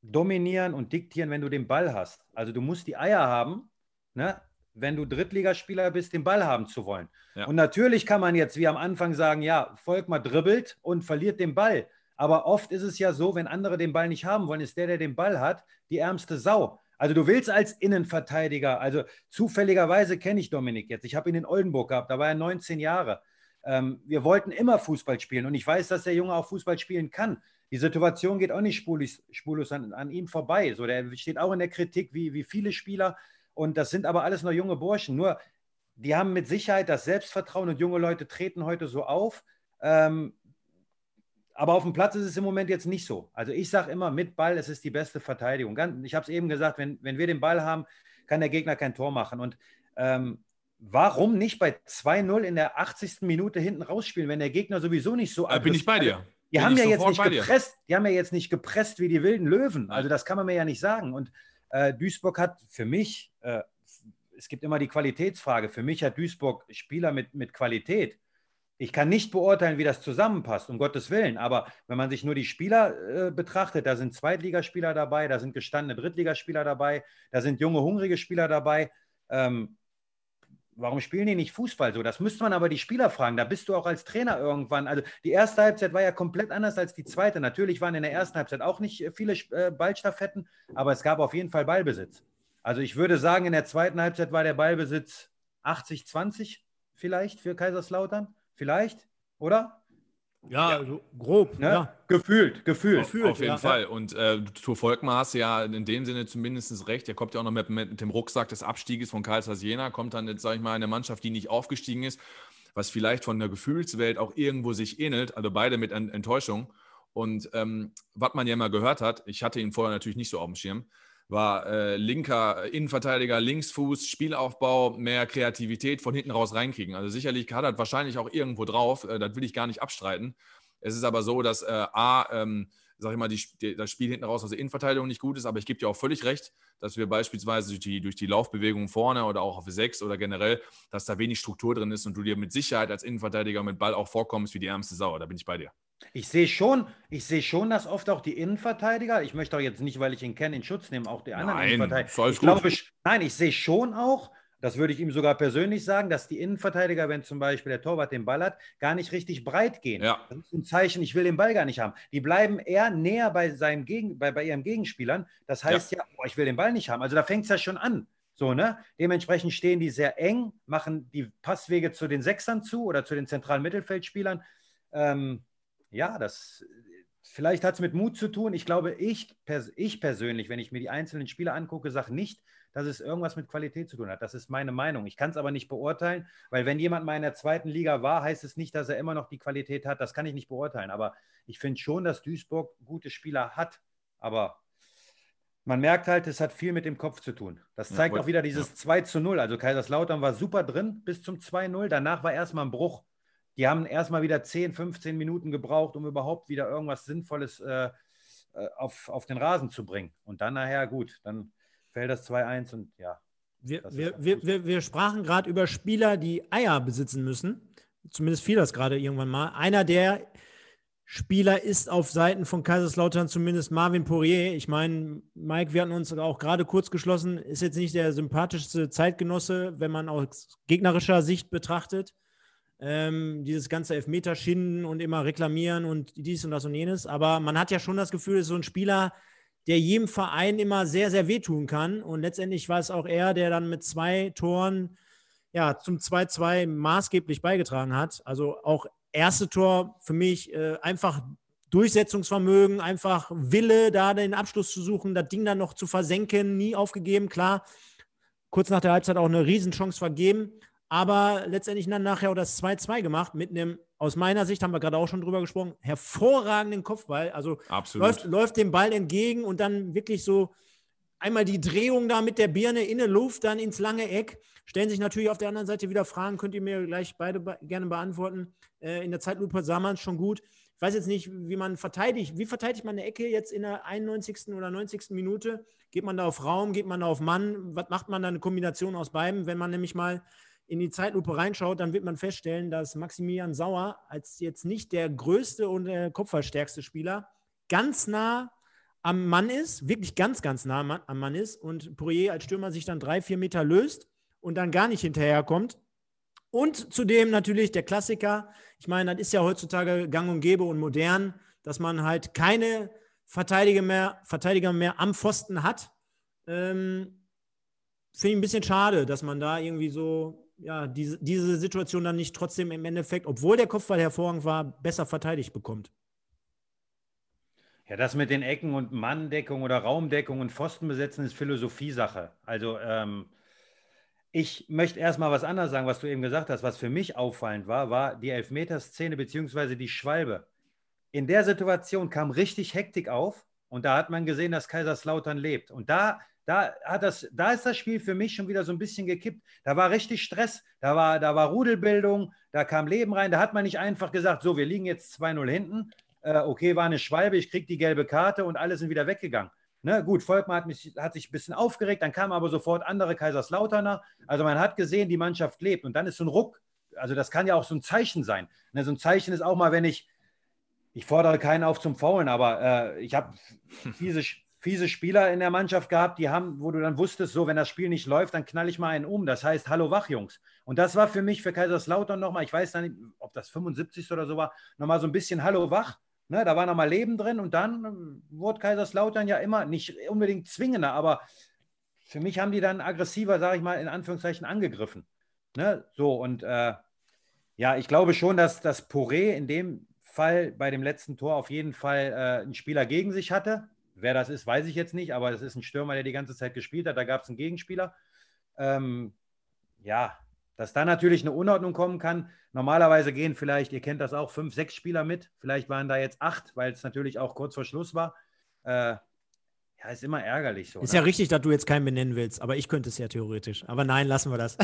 dominieren und diktieren, wenn du den Ball hast. Also du musst die Eier haben, ne? Wenn du Drittligaspieler bist, den Ball haben zu wollen. Ja. Und natürlich kann man jetzt wie am Anfang sagen, ja, Volkmar dribbelt und verliert den Ball. Aber oft ist es ja so, wenn andere den Ball nicht haben wollen, ist der, der den Ball hat, die ärmste Sau. Also du willst als Innenverteidiger, also zufälligerweise kenne ich Dominik jetzt. Ich habe ihn in Oldenburg gehabt, da war er 19 Jahre. Ähm, wir wollten immer Fußball spielen und ich weiß, dass der Junge auch Fußball spielen kann. Die Situation geht auch nicht spurlos, spurlos an, an, ihm vorbei. So, der steht auch in der Kritik, wie, wie viele Spieler. Und das sind aber alles noch junge Burschen. Nur, die haben mit Sicherheit das Selbstvertrauen und junge Leute treten heute so auf. Ähm, aber auf dem Platz ist es im Moment jetzt nicht so. Also ich sage immer, mit Ball, es ist die beste Verteidigung. Ich habe es eben gesagt, wenn, wenn wir den Ball haben, kann der Gegner kein Tor machen. Und ähm, warum nicht bei 2-0 in der 80. Minute hinten rausspielen, wenn der Gegner sowieso nicht so. Da bin ich bei dir. Die haben ja jetzt nicht gepresst, die haben ja jetzt nicht gepresst wie die wilden Löwen. Also das kann man mir ja nicht sagen. Und äh, Duisburg hat für mich, äh, es gibt immer die Qualitätsfrage, für mich hat Duisburg Spieler mit, mit Qualität. Ich kann nicht beurteilen, wie das zusammenpasst, um Gottes Willen. Aber wenn man sich nur die Spieler äh, betrachtet, da sind Zweitligaspieler dabei, da sind gestandene Drittligaspieler dabei, da sind junge, hungrige Spieler dabei. Ähm, warum spielen die nicht Fußball so? Das müsste man aber die Spieler fragen. Da bist du auch als Trainer irgendwann. Also die erste Halbzeit war ja komplett anders als die zweite. Natürlich waren in der ersten Halbzeit auch nicht äh, viele äh, Ballstaffetten, aber es gab auf jeden Fall Ballbesitz. Also ich würde sagen, in der zweiten Halbzeit war der Ballbesitz 80-20 vielleicht für Kaiserslautern. Vielleicht, oder? Ja, ja. Also grob. Ne? Ja. Gefühlt, gefühlt. Auf, auf jeden ja. Fall. Und äh, Tour Volkmar hast ja in dem Sinne zumindest recht. Der kommt ja auch noch mit, mit dem Rucksack des Abstieges von Karlsruhe Jena, kommt dann jetzt, sage ich mal, eine Mannschaft, die nicht aufgestiegen ist, was vielleicht von der Gefühlswelt auch irgendwo sich ähnelt. Also beide mit Enttäuschung. Und ähm, was man ja immer gehört hat, ich hatte ihn vorher natürlich nicht so auf dem Schirm, war äh, linker Innenverteidiger, Linksfuß, Spielaufbau, mehr Kreativität von hinten raus reinkriegen. Also sicherlich hat er wahrscheinlich auch irgendwo drauf, äh, das will ich gar nicht abstreiten. Es ist aber so, dass äh, A, ähm, sag ich mal, die, die, das Spiel hinten raus aus der Innenverteidigung nicht gut ist, aber ich gebe dir auch völlig recht, dass wir beispielsweise durch die, durch die Laufbewegung vorne oder auch auf 6 oder generell, dass da wenig Struktur drin ist und du dir mit Sicherheit als Innenverteidiger mit Ball auch vorkommst wie die ärmste Sau. Da bin ich bei dir. Ich sehe schon, ich sehe schon, dass oft auch die Innenverteidiger, ich möchte auch jetzt nicht, weil ich ihn kenne, in Schutz nehmen, auch die anderen nein, Innenverteidiger. Ich glaube, nein, ich sehe schon auch, das würde ich ihm sogar persönlich sagen, dass die Innenverteidiger, wenn zum Beispiel der Torwart den Ball hat, gar nicht richtig breit gehen. Ja. Das ist ein Zeichen, ich will den Ball gar nicht haben. Die bleiben eher näher bei, seinem Gegen, bei, bei ihren Gegenspielern. Das heißt ja, ja boah, ich will den Ball nicht haben. Also da fängt es ja schon an. So, ne? Dementsprechend stehen die sehr eng, machen die Passwege zu den Sechsern zu oder zu den zentralen Mittelfeldspielern. Ähm, ja, das vielleicht hat es mit Mut zu tun. Ich glaube, ich, ich persönlich, wenn ich mir die einzelnen Spieler angucke, sage nicht, dass es irgendwas mit Qualität zu tun hat. Das ist meine Meinung. Ich kann es aber nicht beurteilen, weil wenn jemand mal in der zweiten Liga war, heißt es nicht, dass er immer noch die Qualität hat. Das kann ich nicht beurteilen. Aber ich finde schon, dass Duisburg gute Spieler hat. Aber man merkt halt, es hat viel mit dem Kopf zu tun. Das zeigt ja, auch wieder dieses ja. 2 zu 0. Also Kaiserslautern war super drin bis zum 2-0. Danach war erstmal ein Bruch. Die haben erstmal wieder 10, 15 Minuten gebraucht, um überhaupt wieder irgendwas Sinnvolles äh, äh, auf, auf den Rasen zu bringen. Und dann nachher, gut, dann fällt das 2-1 und ja. Wir, wir, wir, wir, wir sprachen gerade über Spieler, die Eier besitzen müssen. Zumindest fiel das gerade irgendwann mal. Einer der Spieler ist auf Seiten von Kaiserslautern zumindest Marvin Poirier. Ich meine, Mike, wir hatten uns auch gerade kurz geschlossen, ist jetzt nicht der sympathischste Zeitgenosse, wenn man aus gegnerischer Sicht betrachtet ähm, dieses ganze Elfmeterschinden und immer reklamieren und dies und das und jenes. Aber man hat ja schon das Gefühl, so ein Spieler, der jedem Verein immer sehr, sehr wehtun kann. Und letztendlich war es auch er, der dann mit zwei Toren ja, zum 2-2 maßgeblich beigetragen hat. Also auch erste Tor für mich äh, einfach Durchsetzungsvermögen, einfach Wille, da den Abschluss zu suchen, das Ding dann noch zu versenken, nie aufgegeben. Klar, kurz nach der Halbzeit auch eine Riesenchance vergeben aber letztendlich dann nachher auch das 2-2 gemacht mit einem, aus meiner Sicht haben wir gerade auch schon drüber gesprochen, hervorragenden Kopfball. Also läuft, läuft dem Ball entgegen und dann wirklich so einmal die Drehung da mit der Birne in der Luft, dann ins lange Eck. Stellen sich natürlich auf der anderen Seite wieder Fragen, könnt ihr mir gleich beide be gerne beantworten. Äh, in der Zeitlupe sah man es schon gut. Ich weiß jetzt nicht, wie man verteidigt. Wie verteidigt man eine Ecke jetzt in der 91. oder 90. Minute? Geht man da auf Raum, geht man da auf Mann? Was macht man da eine Kombination aus beiden, wenn man nämlich mal in die Zeitlupe reinschaut, dann wird man feststellen, dass Maximilian Sauer als jetzt nicht der größte und der kopfballstärkste Spieler ganz nah am Mann ist, wirklich ganz, ganz nah am Mann ist und Poirier als Stürmer sich dann drei, vier Meter löst und dann gar nicht hinterherkommt. Und zudem natürlich der Klassiker, ich meine, das ist ja heutzutage gang und gäbe und modern, dass man halt keine Verteidiger mehr, Verteidiger mehr am Pfosten hat. Ähm, Finde ich ein bisschen schade, dass man da irgendwie so ja, diese, diese Situation dann nicht trotzdem im Endeffekt, obwohl der Kopfball hervorragend war, besser verteidigt bekommt. Ja, das mit den Ecken und Manndeckung oder Raumdeckung und Pfosten besetzen ist Philosophiesache. Also ähm, ich möchte erstmal was anderes sagen, was du eben gesagt hast. Was für mich auffallend war, war die Elfmeterszene bzw. die Schwalbe. In der Situation kam richtig Hektik auf und da hat man gesehen, dass Kaiserslautern lebt. Und da da, hat das, da ist das Spiel für mich schon wieder so ein bisschen gekippt. Da war richtig Stress, da war, da war Rudelbildung, da kam Leben rein. Da hat man nicht einfach gesagt, so, wir liegen jetzt 2-0 hinten. Äh, okay, war eine Schwalbe, ich kriege die gelbe Karte und alle sind wieder weggegangen. Ne, gut, Volkmar hat, mich, hat sich ein bisschen aufgeregt, dann kamen aber sofort andere Kaiserslauterner. Also man hat gesehen, die Mannschaft lebt und dann ist so ein Ruck. Also das kann ja auch so ein Zeichen sein. Ne, so ein Zeichen ist auch mal, wenn ich, ich fordere keinen auf zum Faulen, aber äh, ich habe diese, fiese Spieler in der Mannschaft gehabt, die haben, wo du dann wusstest, so, wenn das Spiel nicht läuft, dann knall ich mal einen um. Das heißt, hallo wach, Jungs. Und das war für mich, für Kaiserslautern nochmal, ich weiß nicht, ob das 75 oder so war, nochmal so ein bisschen hallo wach. Ne, da war nochmal Leben drin und dann äh, wurde Kaiserslautern ja immer nicht unbedingt zwingender, aber für mich haben die dann aggressiver, sage ich mal, in Anführungszeichen angegriffen. Ne, so und äh, ja, ich glaube schon, dass das Poré in dem Fall bei dem letzten Tor auf jeden Fall äh, einen Spieler gegen sich hatte. Wer das ist, weiß ich jetzt nicht, aber es ist ein Stürmer, der die ganze Zeit gespielt hat. Da gab es einen Gegenspieler. Ähm, ja, dass da natürlich eine Unordnung kommen kann. Normalerweise gehen vielleicht, ihr kennt das auch, fünf, sechs Spieler mit. Vielleicht waren da jetzt acht, weil es natürlich auch kurz vor Schluss war. Äh, ja, ist immer ärgerlich so. Ist ne? ja richtig, dass du jetzt keinen benennen willst, aber ich könnte es ja theoretisch. Aber nein, lassen wir das.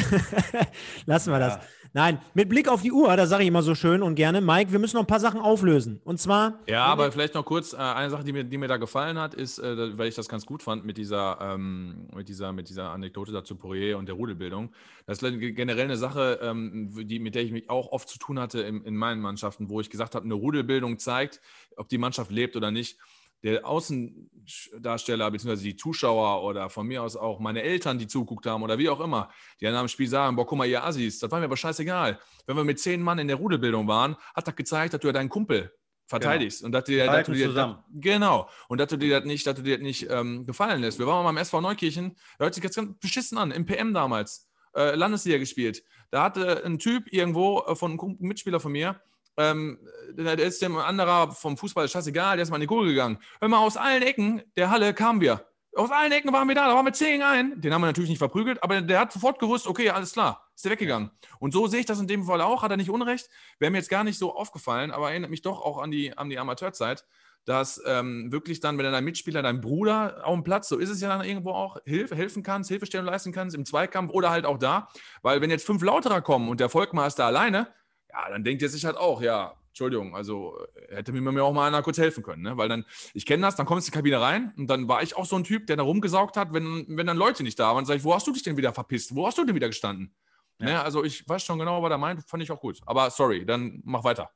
lassen wir Ja. das. Nein, mit Blick auf die Uhr, da sage ich immer so schön und gerne, Mike, wir müssen noch ein paar Sachen auflösen. Und zwar, Ja, aber vielleicht noch kurz, äh, eine Sache, die mir, die mir da gefallen hat, ist, äh, weil ich das ganz gut fand mit dieser, ähm, mit dieser, mit dieser Anekdote dazu Poirier und der Rudelbildung. Das ist ge- generell eine Sache, ähm, die, mit der ich mich auch oft zu tun hatte in, in meinen Mannschaften, wo ich gesagt habe, eine Rudelbildung zeigt, ob die Mannschaft lebt oder nicht. Der Außendarsteller bzw. die Zuschauer oder von mir aus auch meine Eltern, die zuguckt haben oder wie auch immer, die dann am Spiel sagen, boah, guck mal, ihr Assis, das war mir aber scheißegal. Wenn wir mit zehn Mann in der Rudelbildung waren, hat das gezeigt, dass du ja deinen Kumpel verteidigst und dass du dir, dass du dir zusammen. genau und dass du dir das nicht, dass du dir das nicht ähm, gefallen lässt. Wir waren mal beim SV Neukirchen, da hört sich jetzt ganz beschissen an, im PM damals, äh, Landesliga gespielt. Da hatte ein Typ irgendwo äh, von einem Mitspieler von mir, ähm, der ist dem anderer vom Fußball scheißegal, der ist mal in die Kurve gegangen. Hör mal, aus allen Ecken der Halle kamen wir. Aus allen Ecken waren wir da, da waren wir zehn gegen ein. Den haben wir natürlich nicht verprügelt, aber der hat sofort gewusst, okay, alles klar, ist der weggegangen. Und so sehe ich das in dem Fall auch, hat er nicht Unrecht. Wäre mir jetzt gar nicht so aufgefallen, aber erinnert mich doch auch an die, an die Amateurzeit, dass ähm, wirklich dann, wenn dein Mitspieler, dein Bruder auf dem Platz, so ist es ja dann irgendwo auch, Hilfe, helfen kannst, Hilfestellung leisten kannst im Zweikampf oder halt auch da. Weil wenn jetzt fünf Lauterer kommen und der Volkmar ist da alleine, ja, dann denkt er sich halt auch, ja, Entschuldigung, also äh, hätte mir mir auch mal einer kurz helfen können, ne? Weil dann, ich kenne das, dann kommst du in die Kabine rein und dann war ich auch so ein Typ, der da rumgesaugt hat, wenn, wenn dann Leute nicht da waren. Dann sag ich, wo hast du dich denn wieder verpisst? Wo hast du denn wieder gestanden? Ne? Also ich weiß schon genau, was er meint, fand ich auch gut. Aber sorry, dann mach weiter.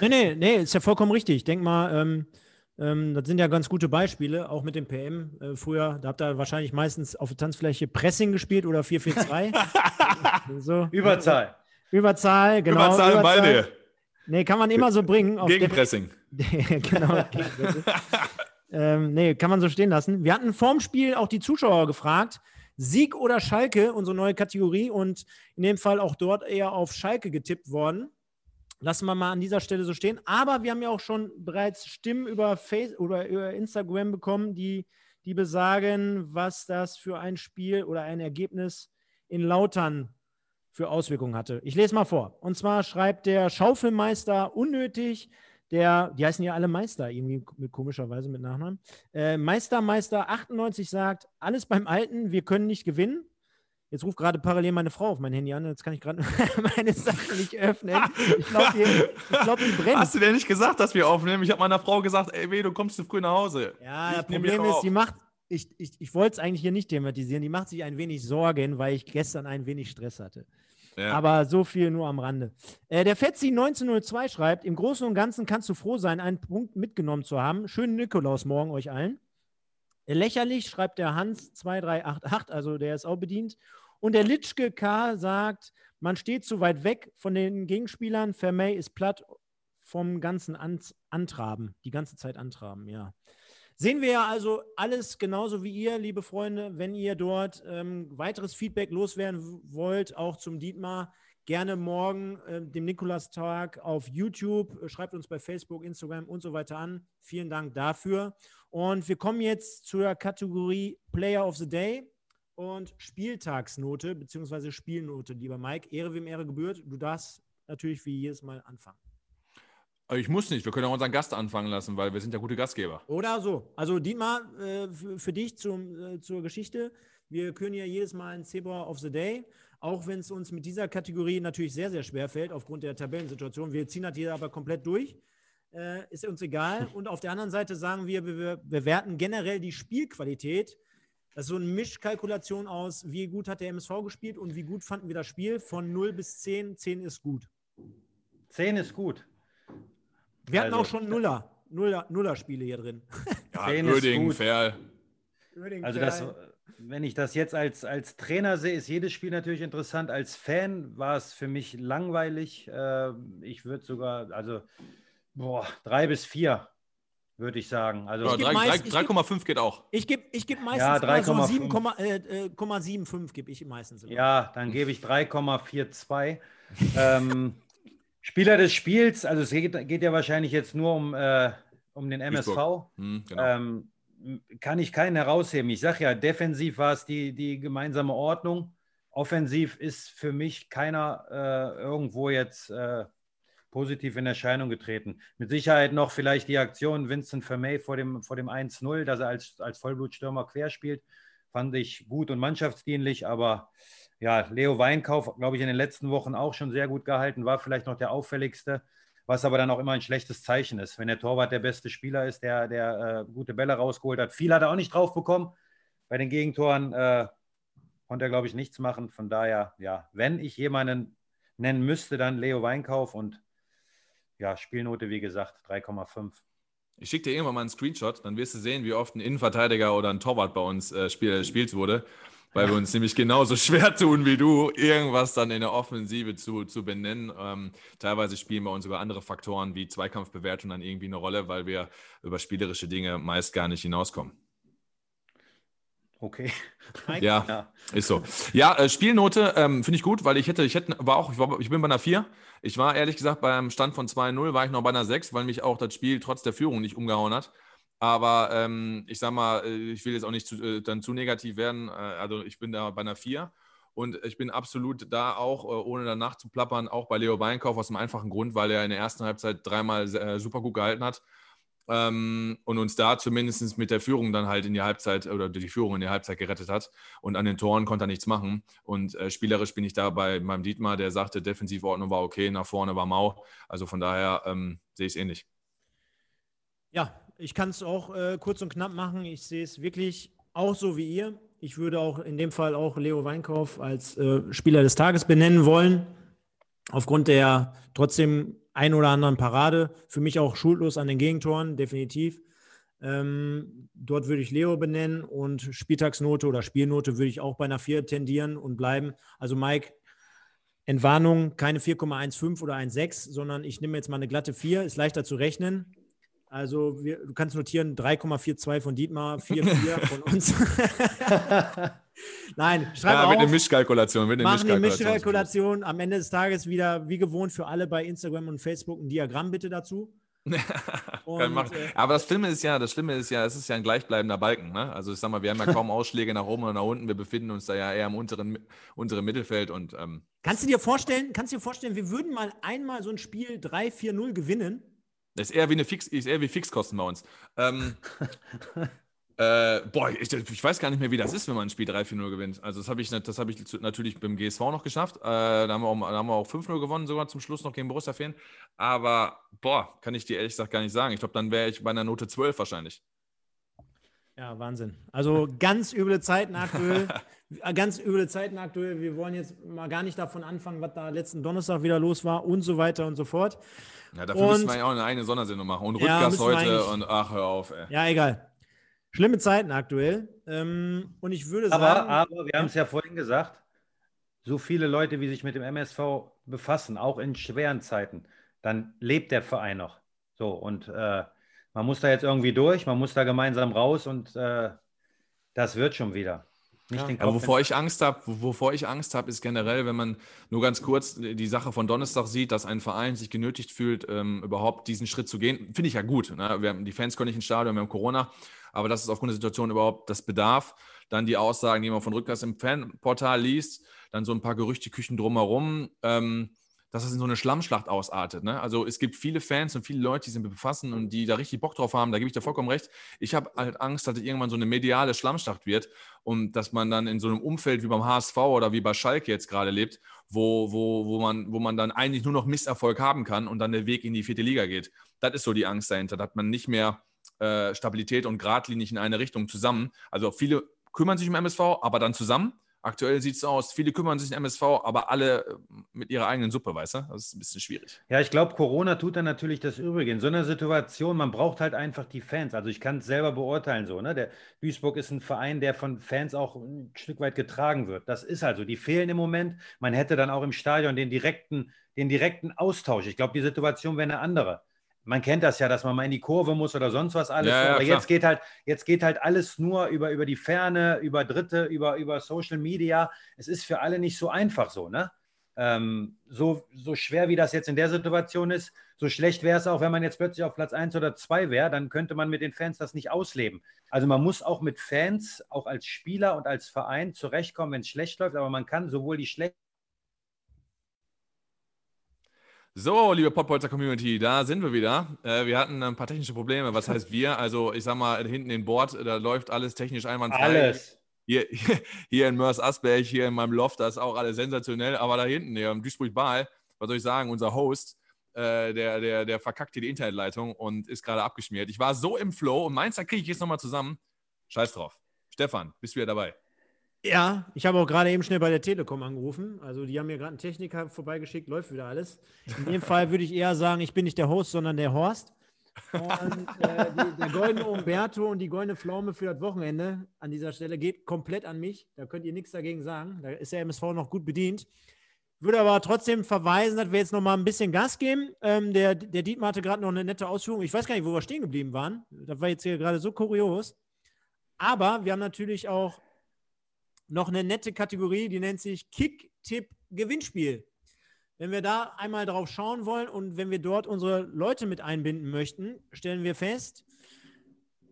nee, nee, nee, ist ja vollkommen richtig. Ich denke mal, ähm, ähm, das sind ja ganz gute Beispiele, auch mit dem PM. Äh, früher, da habt ihr wahrscheinlich meistens auf der Tanzfläche Pressing gespielt oder 4-4-2. so. Überzahl. Überzahl, genau. Überzahl im Ballnähe. Nee, kann man immer so bringen. Auf Gegenpressing. genau. Gegenpressing. ähm, nee, kann man so stehen lassen. Wir hatten vorm Spiel auch die Zuschauer gefragt, Sieg oder Schalke, unsere neue Kategorie und in dem Fall auch dort eher auf Schalke getippt worden. Lassen wir mal an dieser Stelle so stehen. Aber wir haben ja auch schon bereits Stimmen über, Face oder über Instagram bekommen, die, die besagen, was das für ein Spiel oder ein Ergebnis in Lautern für Auswirkungen hatte. Ich lese mal vor. Und zwar schreibt der Schaufelmeister unnötig, der, die heißen ja alle Meister, irgendwie mit komischerweise mit Nachnamen. Äh, Meister, Meister 98 sagt, alles beim Alten, wir können nicht gewinnen. Jetzt ruft gerade parallel meine Frau auf mein Handy an, jetzt kann ich gerade meine Sachen nicht öffnen. Ich glaube, die, glaub, die brennt. Hast du dir nicht gesagt, dass wir aufnehmen? Ich habe meiner Frau gesagt, ey, weh, du kommst zu früh nach Hause. Ja, Ich das Problem ist, die macht, ich, ich, ich wollte es eigentlich hier nicht thematisieren, die macht sich ein wenig Sorgen, weil ich gestern ein wenig Stress hatte. Aber so viel nur am Rande. Äh, der Fetzi 1902 schreibt: Im Großen und Ganzen kannst du froh sein, einen Punkt mitgenommen zu haben. Schönen Nikolaus morgen euch allen. Äh, lächerlich schreibt der Hans 2388, also der ist auch bedient. Und der Litschke K sagt: Man steht zu weit weg von den Gegenspielern. Vermey ist platt vom ganzen An Antraben. Die ganze Zeit Antraben, ja. Sehen wir ja also alles genauso wie ihr, liebe Freunde. Wenn ihr dort ähm, weiteres Feedback loswerden wollt, auch zum Dietmar, gerne morgen, äh, dem Nikolastag auf YouTube. Schreibt uns bei Facebook, Instagram und so weiter an. Vielen Dank dafür. Und wir kommen jetzt zur Kategorie Player of the Day und Spieltagsnote beziehungsweise Spielnote, lieber Mike. Ehre wem Ehre gebührt. Du darfst natürlich wie jedes Mal anfangen. Aber Ich muss nicht, wir können auch unseren Gast anfangen lassen, weil wir sind ja gute Gastgeber. Oder so. Also Dietmar, äh, für, dich zum, äh, zur Geschichte. Wir können ja jedes Mal ein Zebra of the Day, auch wenn es uns mit dieser Kategorie natürlich sehr, sehr schwer fällt, aufgrund der Tabellensituation. Wir ziehen das hier aber komplett durch. Äh, ist uns egal. Und auf der anderen Seite sagen wir, wir, wir bewerten generell die Spielqualität. Das ist so eine Mischkalkulation aus, wie gut hat der MSV gespielt und wie gut fanden wir das Spiel. Von 0 bis 10. 10 ist gut. 10 ist gut. Wir hatten Also- auch schon Nuller. Nuller, Nuller-Spiele hier drin. Ja, gut. Ferl. Also das, wenn ich das jetzt als, als Trainer sehe, ist jedes Spiel natürlich interessant. Als Fan war es für mich langweilig. Äh, ich würde sogar, also boah, drei bis vier, würde ich sagen. Also Ja, geb drei- meist- drei- ich geb- 3,5 geht auch. Ich gebe ich geb meistens Ja, immer so 3,5. 7,75 äh, äh, 0,75 gebe ich meistens immer. Ja, dann gebe ich 3,42. ähm, Spieler des Spiels, also es geht, geht ja wahrscheinlich jetzt nur um, äh, um den MSV. Hm, genau. ähm, kann ich keinen herausheben. Ich sage ja, defensiv war es die, die gemeinsame Ordnung. Offensiv ist für mich keiner äh, irgendwo jetzt äh, positiv in Erscheinung getreten. Mit Sicherheit noch vielleicht die Aktion Vincent Vermey vor dem, vor dem 1-0, dass er als, als Vollblutstürmer querspielt, fand ich gut und mannschaftsdienlich, aber ja, Leo Weinkauf, glaube ich, in den letzten Wochen auch schon sehr gut gehalten, war vielleicht noch der auffälligste, was aber dann auch immer ein schlechtes Zeichen ist. Wenn der Torwart der beste Spieler ist, der, der äh, gute Bälle rausgeholt hat. Viel hat er auch nicht drauf bekommen. Bei den Gegentoren äh, konnte er, glaube ich, nichts machen. Von daher, ja, wenn ich jemanden nennen müsste, dann Leo Weinkauf und ja, Spielnote, wie gesagt, 3,5. Ich schicke dir irgendwann mal einen Screenshot, dann wirst du sehen, wie oft ein Innenverteidiger oder ein Torwart bei uns äh, spiel, spielt wurde weil wir uns nämlich genauso schwer tun wie du, irgendwas dann in der Offensive zu, zu benennen. Ähm, teilweise spielen bei uns über andere Faktoren wie Zweikampfbewertung dann irgendwie eine Rolle, weil wir über spielerische Dinge meist gar nicht hinauskommen. Okay. Ja, ja, ist so. Ja, äh, Spielnote ähm, finde ich gut, weil ich hätte, ich hätte, war auch, ich, war, ich bin bei einer 4. Ich war ehrlich gesagt beim Stand von 2-0, war ich noch bei einer 6, weil mich auch das Spiel trotz der Führung nicht umgehauen hat. Aber ähm, ich sag mal, äh, ich will jetzt auch nicht zu, äh, dann zu negativ werden. Äh, also ich bin da bei einer 4. Und ich bin absolut da auch, äh, ohne danach zu plappern, auch bei Leo Weinkauf aus dem einfachen Grund, weil er in der ersten Halbzeit dreimal äh, super gut gehalten hat. Ähm, und uns da zumindest mit der Führung dann halt in die Halbzeit oder die Führung in die Halbzeit gerettet hat. Und an den Toren konnte er nichts machen. Und äh, spielerisch bin ich da bei meinem Dietmar, der sagte, Defensivordnung war okay, nach vorne war mau. Also von daher ähm, sehe ich es ähnlich. Ja, ich kann es auch äh, kurz und knapp machen. Ich sehe es wirklich auch so wie ihr. Ich würde auch in dem Fall auch Leo Weinkauf als äh, Spieler des Tages benennen wollen. Aufgrund der trotzdem ein oder anderen Parade. Für mich auch schuldlos an den Gegentoren, definitiv. Ähm, dort würde ich Leo benennen und Spieltagsnote oder Spielnote würde ich auch bei einer 4 tendieren und bleiben. Also Mike, Entwarnung, keine 4,15 oder 1,6, sondern ich nehme jetzt mal eine glatte 4, ist leichter zu rechnen. Also wir, du kannst notieren 3,42 von Dietmar, 4,4 von uns. Nein, schreib ja, auf. Mit einer Mischkalkulation. Mit einer machen Mischkalkulation. die Mischkalkulation. Am Ende des Tages wieder, wie gewohnt, für alle bei Instagram und Facebook ein Diagramm bitte dazu. und, äh, Aber das Schlimme ist ja, das Schlimme ist ja, es ist ja ein gleichbleibender Balken. Ne? Also ich sag mal, wir haben ja kaum Ausschläge nach oben oder nach unten. Wir befinden uns da ja eher im unteren, unteren Mittelfeld und ähm, Kannst du dir vorstellen, kannst du dir vorstellen, wir würden mal einmal so ein Spiel 3-4-0 gewinnen? Das ist eher wie eine Fix, ist eher wie Fixkosten bei uns. Ähm, äh, boah, ich, ich, weiß gar nicht mehr, wie das ist, wenn man ein Spiel 3-4-0 gewinnt. Also das habe ich, das hab ich natürlich beim GSV noch geschafft. Äh, da, haben wir auch, auch 5-0 gewonnen, sogar zum Schluss noch gegen Borussia Fan. Aber boah, kann ich dir ehrlich gesagt gar nicht sagen. Ich glaube, dann wäre ich bei einer Note 12 wahrscheinlich. Ja, Wahnsinn. Also ganz üble Zeiten aktuell. ganz üble Zeiten aktuell. Wir wollen jetzt mal gar nicht davon anfangen, was da letzten Donnerstag wieder los war und so weiter und so fort. Ja, dafür und, müssen wir ja auch eine eigene Sondersendung machen. Und Rückgast ja, heute und ach, hör auf, ey. Ja, egal. Schlimme Zeiten aktuell. Ähm, und ich würde aber, sagen. Aber wir haben es ja vorhin gesagt, so viele Leute, wie sich mit dem MSV befassen, auch in schweren Zeiten, dann lebt der Verein noch. So, und äh, man muss da jetzt irgendwie durch, man muss da gemeinsam raus und äh, das wird schon wieder. Ja. Aber wovor ich Angst habe, wovor ich Angst habe, ist generell, wenn man nur ganz kurz die Sache von Donnerstag sieht, dass ein Verein sich genötigt fühlt, ähm, überhaupt diesen Schritt zu gehen, finde ich ja gut. Ne? Wir haben, die Fans können nicht ins Stadion, wir haben Corona, aber das ist aufgrund der Situation überhaupt das Bedarf. Dann die Aussagen, die man von Rückgast im Fanportal liest, dann so ein paar Gerüchteküchen drumherum. Ähm, dass das in so eine Schlammschlacht ausartet. Ne? Also es gibt viele Fans und viele Leute, die sich befassen und die da richtig Bock drauf haben. Da gebe ich dir vollkommen recht. Ich habe halt Angst, dass es irgendwann so eine mediale Schlammschlacht wird und dass man dann in so einem Umfeld wie beim HSV oder wie bei Schalke jetzt gerade lebt, wo, wo, wo, man, wo man dann eigentlich nur noch Misserfolg haben kann und dann der Weg in die vierte Liga geht. Das ist so die Angst dahinter, dass man nicht mehr äh, Stabilität und geradlinig in eine Richtung zusammen, also viele kümmern sich um MSV, aber dann zusammen Aktuell sieht es aus, viele kümmern sich um MSV, aber alle äh, mit ihrer eigenen Suppe, weißt du? Das ist ein bisschen schwierig. Ja, ich glaube, Corona tut dann natürlich das Übrige. In so einer Situation, man braucht halt einfach die Fans. Also ich kann es selber beurteilen so. Ne? Der Duisburg ist ein Verein, der von Fans auch ein Stück weit getragen wird. Das ist also, die fehlen im Moment. Man hätte dann auch im Stadion den direkten, den direkten Austausch. Ich glaube, die Situation wäre eine andere man kennt das ja, dass man mal in die Kurve muss oder sonst was alles. Ja, ja, aber jetzt geht halt, jetzt geht halt alles nur über, über die Ferne, über Dritte, über, über Social Media. Es ist für alle nicht so einfach so, ne? Ähm, so, so schwer wie das jetzt in der Situation ist, so schlecht wäre es auch, wenn man jetzt plötzlich auf Platz 1 oder 2 wäre, dann könnte man mit den Fans das nicht ausleben. Also man muss auch mit Fans, auch als Spieler und als Verein zurechtkommen, wenn es schlecht läuft, aber man kann sowohl die schlechten So, liebe Pottbolzer Community, da sind wir wieder. Äh, wir hatten ein paar technische Probleme. Was heißt wir? Also, ich sag mal, hinten in Bord, da läuft alles technisch einwandfrei. Alles. Hier, hier in Mörs Asberg, hier in meinem Loft, das ist auch alles sensationell. Aber da hinten, hier im Duisburg-Baal, was soll ich sagen, unser Host, äh, der, der, der verkackt hier die Internetleitung und ist gerade abgeschmiert. Ich war so im Flow und meins, da kriege ich jetzt nochmal zusammen. Scheiß drauf. Stefan, bist du wieder dabei? Ja, ich habe auch gerade eben schnell bei der Telekom angerufen. Also die haben mir gerade einen Techniker vorbeigeschickt, läuft wieder alles. In dem Fall würde ich eher sagen, ich bin nicht der Host, sondern der Horst. Und äh, die, der goldene Umberto und die goldene Pflaume für das Wochenende an dieser Stelle geht komplett an mich. Da könnt ihr nichts dagegen sagen. Da ist der MSV noch gut bedient. Würde aber trotzdem verweisen, dass wir jetzt noch mal ein bisschen Gas geben. Ähm, der, der Dietmar hatte gerade noch eine nette Ausführung. Ich weiß gar nicht, wo wir stehen geblieben waren. Das war jetzt hier gerade so kurios. Aber wir haben natürlich auch noch eine nette Kategorie, die nennt sich Kick-Tipp-Gewinnspiel. Wenn wir da einmal drauf schauen wollen und wenn wir dort unsere Leute mit einbinden möchten, stellen wir fest,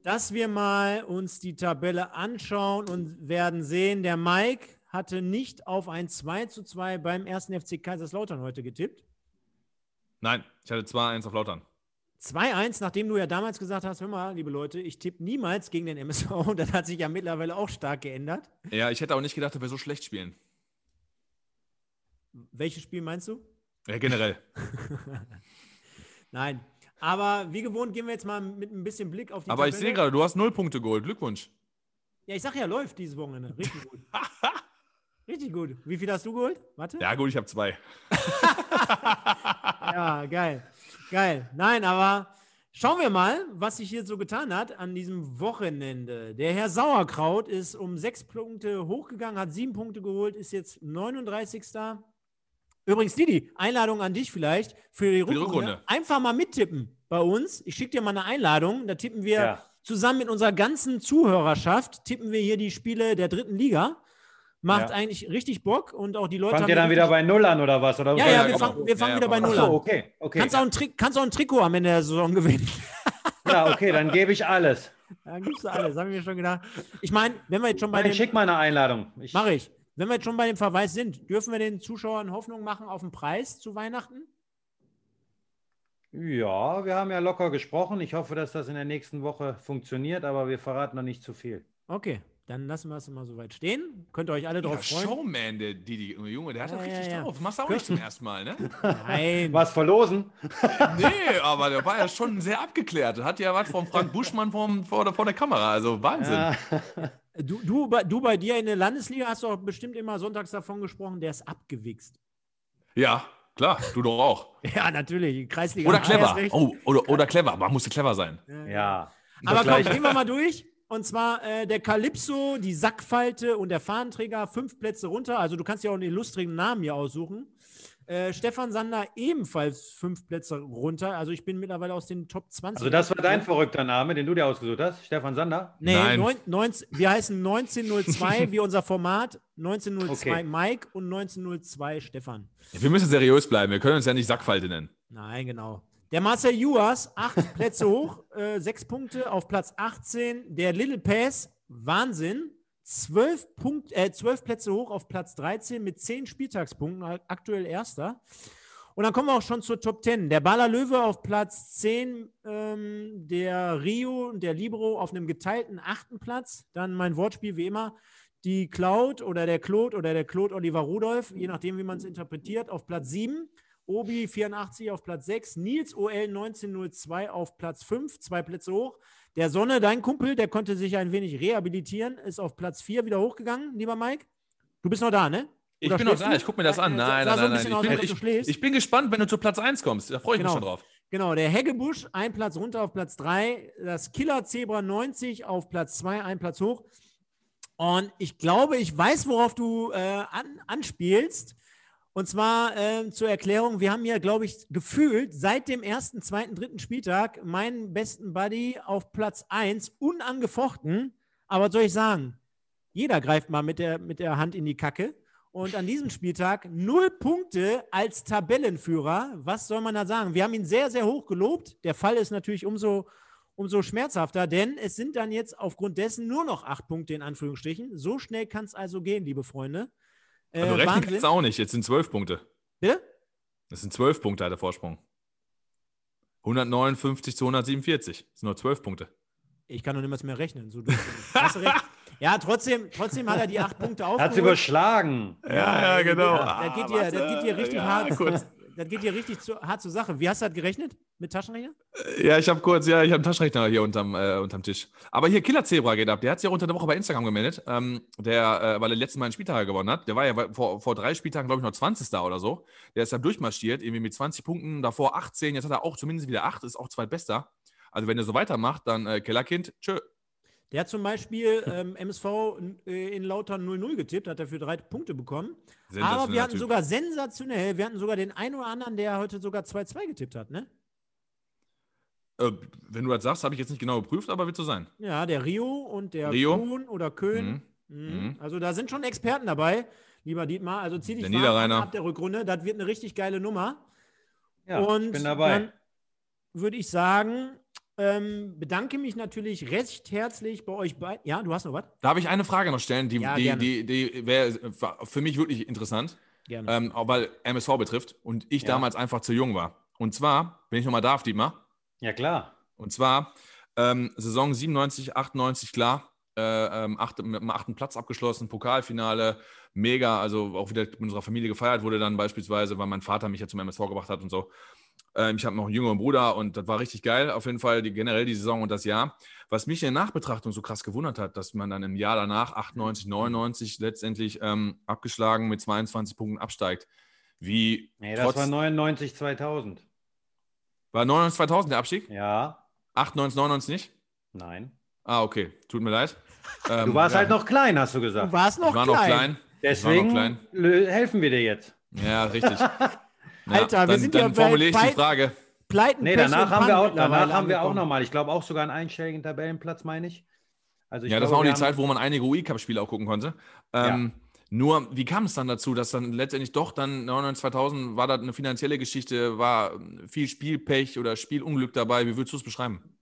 dass wir mal uns die Tabelle anschauen und werden sehen, der Mike hatte nicht auf ein 2 zu 2 beim ersten FC Kaiserslautern heute getippt. Nein, ich hatte 2-1 auf Lautern. 2-1, nachdem du ja damals gesagt hast, hör mal, liebe Leute, ich tippe niemals gegen den MSV. Und das hat sich ja mittlerweile auch stark geändert. Ja, ich hätte auch nicht gedacht, dass wir so schlecht spielen. Welches Spiel meinst du? Ja, generell. Nein. Aber wie gewohnt gehen wir jetzt mal mit ein bisschen Blick auf die Aber ich sehe gerade, du hast null Punkte geholt. Glückwunsch. Ja, ich sag ja, läuft dieses Wochenende. Richtig gut. Richtig gut. Wie viel hast du geholt? Warte. Ja, gut, ich habe zwei. ja, geil. Geil. Nein, aber schauen wir mal, was sich hier so getan hat an diesem Wochenende. Der Herr Sauerkraut ist um sechs Punkte hochgegangen, hat sieben Punkte geholt, ist jetzt 39. Übrigens, Didi, Einladung an dich vielleicht für die Rückrunde. Rückrunde. Einfach mal mittippen bei uns. Ich schicke dir mal eine Einladung. Da tippen wir ja. zusammen mit unserer ganzen Zuhörerschaft, tippen wir hier die Spiele der dritten Liga. Macht ja. eigentlich richtig Bock und auch die Leute. Fangt ihr dann wieder bei Null an oder was? Oder ja, ja, wir, fang, wir fangen wieder bei Null an. okay, okay. Kannst auch, ein kannst auch ein Trikot am Ende der Saison gewinnen. Ja, okay, dann gebe ich alles. Dann gibst du alles, haben wir schon gedacht. Ich meine, wenn wir jetzt schon bei Nein, dem. Schick mal eine Einladung. Mache ich. Wenn wir jetzt schon bei dem Verweis sind, dürfen wir den Zuschauern Hoffnung machen auf den Preis zu Weihnachten? Ja, wir haben ja locker gesprochen. Ich hoffe, dass das in der nächsten Woche funktioniert, aber wir verraten noch nicht zu viel. Okay, dann lassen wir es mal so weit stehen. Könnt ihr euch alle drauf ja, freuen. Showman, der Didi, Junge, der hat ja, richtig ja, drauf. Machst du auch nicht zum ersten Mal, ne? Nein. Was verlosen? nee, aber der war ja schon sehr abgeklärt. Hat ja was vom Frank Buschmann vom, vor, der, vor der Kamera. Also Wahnsinn. Du, du, du bei dir in der Landesliga hast doch bestimmt immer sonntags davon gesprochen, der ist abgewichst. Ja, klar, du doch auch. ja, natürlich. Kreisliga. Oder clever. Oh, oder, oder clever. Man musste clever sein. Ja. Aber komm, gehen wir mal durch. Und zwar äh, der Calypso, die Sackfalte und der Fahnenträger, fünf Plätze runter. Also du kannst ja auch einen illustrigen Namen hier aussuchen. Äh, Stefan Sander ebenfalls fünf Plätze runter. Also ich bin mittlerweile aus den Top 20. Also das war dein verrückter Name, den du dir ausgesucht hast, Stefan Sander? Nee, Nein. 9, 19, wir heißen 1902 wie unser Format, 1902 okay. Mike und 1902 Stefan. Ja, wir müssen seriös bleiben, wir können uns ja nicht Sackfalte nennen. Nein, genau. Der Marcel Juas, acht Plätze hoch, äh, sechs Punkte auf Platz 18. Der Little Pass, Wahnsinn. Zwölf, Punkt, äh, zwölf Plätze hoch auf Platz 13 mit zehn Spieltagspunkten, aktuell erster. Und dann kommen wir auch schon zur Top 10. Der Baller Löwe auf Platz 10, ähm, der Rio und der Libro auf einem geteilten achten Platz. Dann mein Wortspiel wie immer. Die Cloud oder der Claude oder der Claude Oliver Rudolph, je nachdem, wie man es interpretiert, auf Platz 7. Obi 84 auf Platz 6, Nils OL 1902 auf Platz 5, zwei Plätze hoch. Der Sonne, dein Kumpel, der konnte sich ein wenig rehabilitieren, ist auf Platz 4 wieder hochgegangen, lieber Mike. Du bist noch da, ne? Ich bin noch da, ich gucke mir das an. Nein, nein, nein, nein. Ich bin, ich, ich bin gespannt, wenn du zu Platz 1 kommst. Da freue ich genau. mich schon drauf. Genau, der Heggebusch, ein Platz runter auf Platz 3. Das Killer Zebra 90 auf Platz 2, ein Platz hoch. Und ich glaube, ich weiß, worauf du äh, an, anspielst. Und zwar äh, zur Erklärung, wir haben ja, glaube ich, gefühlt seit dem ersten, zweiten, dritten Spieltag meinen besten Buddy auf Platz 1 unangefochten. Aber was soll ich sagen? Jeder greift mal mit der, mit der Hand in die Kacke. Und an diesem Spieltag null Punkte als Tabellenführer. Was soll man da sagen? Wir haben ihn sehr, sehr hoch gelobt. Der Fall ist natürlich umso, umso schmerzhafter, denn es sind dann jetzt aufgrund dessen nur noch acht Punkte in Anführungsstrichen. So schnell kann es also gehen, liebe Freunde. Äh, Aber rechnen kannst du auch nicht. Jetzt sind zwölf Punkte. Bitte? Das sind zwölf Punkte, hat der Vorsprung. 159 zu 147. Das sind nur zwölf Punkte. Ich kann noch niemals mehr rechnen. So Hast du recht. Ja, trotzdem, trotzdem hat er die acht Punkte aufgeholt. Hat sie überschlagen. Ja, ja, genau. Ja, das, geht dir, das geht dir richtig ja, hart. Kurz. Das geht dir richtig zu, hart zur Sache. Wie hast du das gerechnet? Mit Taschenrechner? Ja, ich habe kurz, ja, ich habe einen Taschenrechner hier unterm, äh, unterm Tisch. Aber hier Killer Zebra geht ab. Der hat sich ja unter der Woche bei Instagram gemeldet, ähm, der, äh, weil er letzten Mal einen Spieltag gewonnen hat. Der war ja vor, vor drei Spieltagen, glaube ich, noch 20. oder so. Der ist dann durchmarschiert, irgendwie mit 20 Punkten, davor 18. Jetzt hat er auch zumindest wieder 8, ist auch zweitbester. Also, wenn er so weitermacht, dann äh, Kellerkind, tschö. Der hat zum Beispiel ähm, MSV äh, in Lautern 0-0 getippt, hat dafür drei Punkte bekommen. Aber wir hatten typ. sogar sensationell, wir hatten sogar den einen oder anderen, der heute sogar 2-2 getippt hat, ne? Äh, wenn du das sagst, habe ich jetzt nicht genau geprüft, aber wird so sein. Ja, der Rio und der Rio. Kuhn oder Köhn. Mhm. Mhm. mhm. Also da sind schon Experten dabei, lieber Dietmar. Also zieh dich warm ab der Rückrunde. Das wird eine richtig geile Nummer. Ja, und ich bin dabei. Dann würde ich sagen, ähm, bedanke mich natürlich recht herzlich bei euch beiden. Ja, du hast noch was? Darf ich eine Frage noch stellen? Die, ja, die, die, die wäre für mich wirklich interessant. Gerne. Ähm, auch weil MSV betrifft und ich ja. damals einfach zu jung war. Und zwar, wenn ich nochmal darf, Dietmar. Ja, klar. Und zwar ähm, Saison 97, 98, klar. Äh, ähm, acht, mit dem achten Platz abgeschlossen, Pokalfinale, mega, also auch wieder mit unserer Familie gefeiert wurde dann beispielsweise, weil mein Vater mich ja zum MSV gebracht hat und so. Ähm, ich habe noch einen jüngeren Bruder und das war richtig geil. Auf jeden Fall die, generell die Saison und das Jahr. Was mich in der Nachbetrachtung so krass gewundert hat, dass man dann im Jahr danach, 98, 99, letztendlich ähm, abgeschlagen mit 22 Punkten absteigt. Wie. Nee, das trotz, war 99, 2000. War 99, 2000 der Abstieg? Ja. 98, 99 nicht? Nein. Ah, okay. Tut mir leid. Ähm, du warst ja. halt noch klein, hast du gesagt. Du warst noch ich war klein. Noch klein. Deswegen noch klein. helfen wir dir jetzt. Ja, richtig. Alter, ja, wir sind dann ja formuliere ich die Frage. Pleiten, nee, danach haben wir auch, danach haben wir auch nochmal, ich glaube auch sogar einen einstelligen Tabellenplatz, meine ich. Also ich ja, das glaube, war auch die Zeit, wo man einige UI-Cup-Spiele auch gucken konnte. Ähm, ja. Nur, wie kam es dann dazu, dass dann letztendlich doch dann 99, 2000 war das eine finanzielle Geschichte, war viel Spielpech oder Spielunglück dabei? Wie würdest du es beschreiben?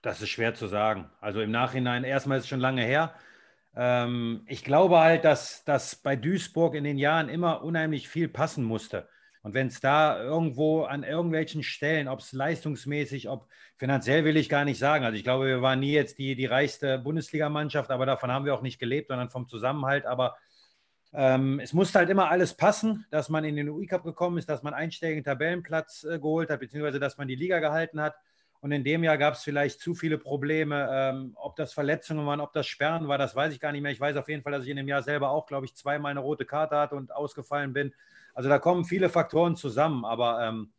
Das ist schwer zu sagen. Also im Nachhinein, erstmal ist es schon lange her. Ähm, ich glaube halt, dass, dass bei Duisburg in den Jahren immer unheimlich viel passen musste. Und wenn es da irgendwo an irgendwelchen Stellen, ob es leistungsmäßig, ob finanziell will ich gar nicht sagen. Also ich glaube, wir waren nie jetzt die, die reichste Bundesligamannschaft, aber davon haben wir auch nicht gelebt, sondern vom Zusammenhalt. Aber ähm, es musste halt immer alles passen, dass man in den UI-Cup gekommen ist, dass man einstelligen Tabellenplatz äh, geholt hat, beziehungsweise dass man die Liga gehalten hat. Und in dem Jahr gab es vielleicht zu viele Probleme. Ähm, ob das Verletzungen waren, ob das Sperren war, das weiß ich gar nicht mehr. Ich weiß auf jeden Fall, dass ich in dem Jahr selber auch, glaube ich, zweimal eine rote Karte hatte und ausgefallen bin. Also da kommen viele Faktoren zusammen, aber ähm,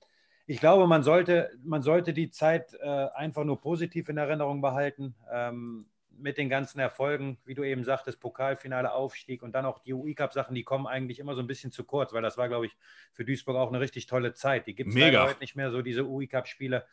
ich glaube, man sollte, man sollte die Zeit äh, einfach nur positiv in Erinnerung behalten. Ähm, mit den ganzen Erfolgen, wie du eben sagtest, Pokalfinale, Aufstieg und dann auch die UI-Cup-Sachen, die kommen eigentlich immer so ein bisschen zu kurz, weil das war, glaube ich, für Duisburg auch eine richtig tolle Zeit. Die gibt es heute nicht mehr so, diese UI-Cup-Spiele.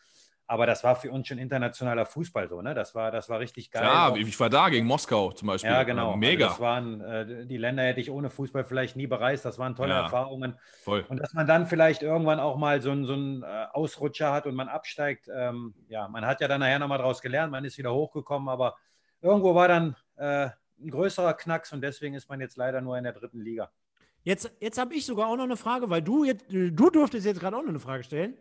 Aber das war für uns schon internationaler Fußball so, ne? Das war, das war richtig geil. Ja, ich war da gegen Moskau zum Beispiel. Ja, genau. Mega. Also das waren, äh, die Länder hätte ich ohne Fußball vielleicht nie bereist. Das waren tolle ja, Erfahrungen. Voll. Und dass man dann vielleicht irgendwann auch mal so, so einen äh, Ausrutscher hat und man absteigt. Ähm, ja, man hat ja dann nachher nochmal daraus gelernt, man ist wieder hochgekommen, aber irgendwo war dann äh, ein größerer Knacks und deswegen ist man jetzt leider nur in der dritten Liga. Jetzt, jetzt habe ich sogar auch noch eine Frage, weil du jetzt, du durftest jetzt gerade auch noch eine Frage stellen.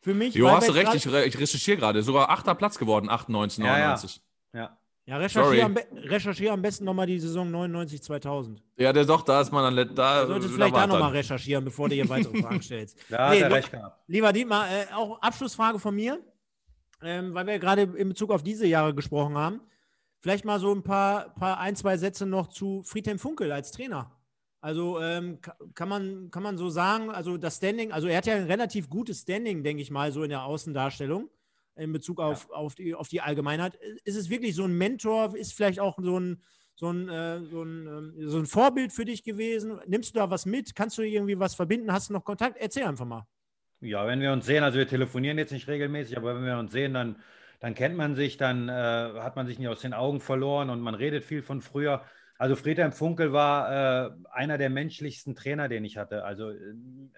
Für mich. Jo, hast du recht, ich, ich recherchiere gerade. Sogar achter Platz geworden, 98, 99. Ja, ja. ja recherchiere, am, recherchiere am besten nochmal die Saison 99, 2000. Ja, der doch, da ist man dann. Da, du solltest vielleicht da nochmal recherchieren, bevor du hier weitere Fragen stellst. Da nee, hat er recht gehabt. Lieber Dietmar, äh, auch Abschlussfrage von mir, ähm, weil wir gerade in Bezug auf diese Jahre gesprochen haben. Vielleicht mal so ein paar, paar ein, zwei Sätze noch zu Friedhelm Funkel als Trainer. Also ähm, kann, man, kann man so sagen, also das Standing, also er hat ja ein relativ gutes Standing, denke ich mal, so in der Außendarstellung in Bezug auf, ja. auf, die, auf die Allgemeinheit. Ist es wirklich so ein Mentor? Ist vielleicht auch so ein, so ein, äh, so ein, äh, so ein Vorbild für dich gewesen? Nimmst du da was mit? Kannst du irgendwie was verbinden? Hast du noch Kontakt? Erzähl einfach mal. Ja, wenn wir uns sehen, also wir telefonieren jetzt nicht regelmäßig, aber wenn wir uns sehen, dann, dann kennt man sich, dann äh, hat man sich nicht aus den Augen verloren und man redet viel von früher. Also Friedhelm Funkel war äh, einer der menschlichsten Trainer, den ich hatte. Also äh,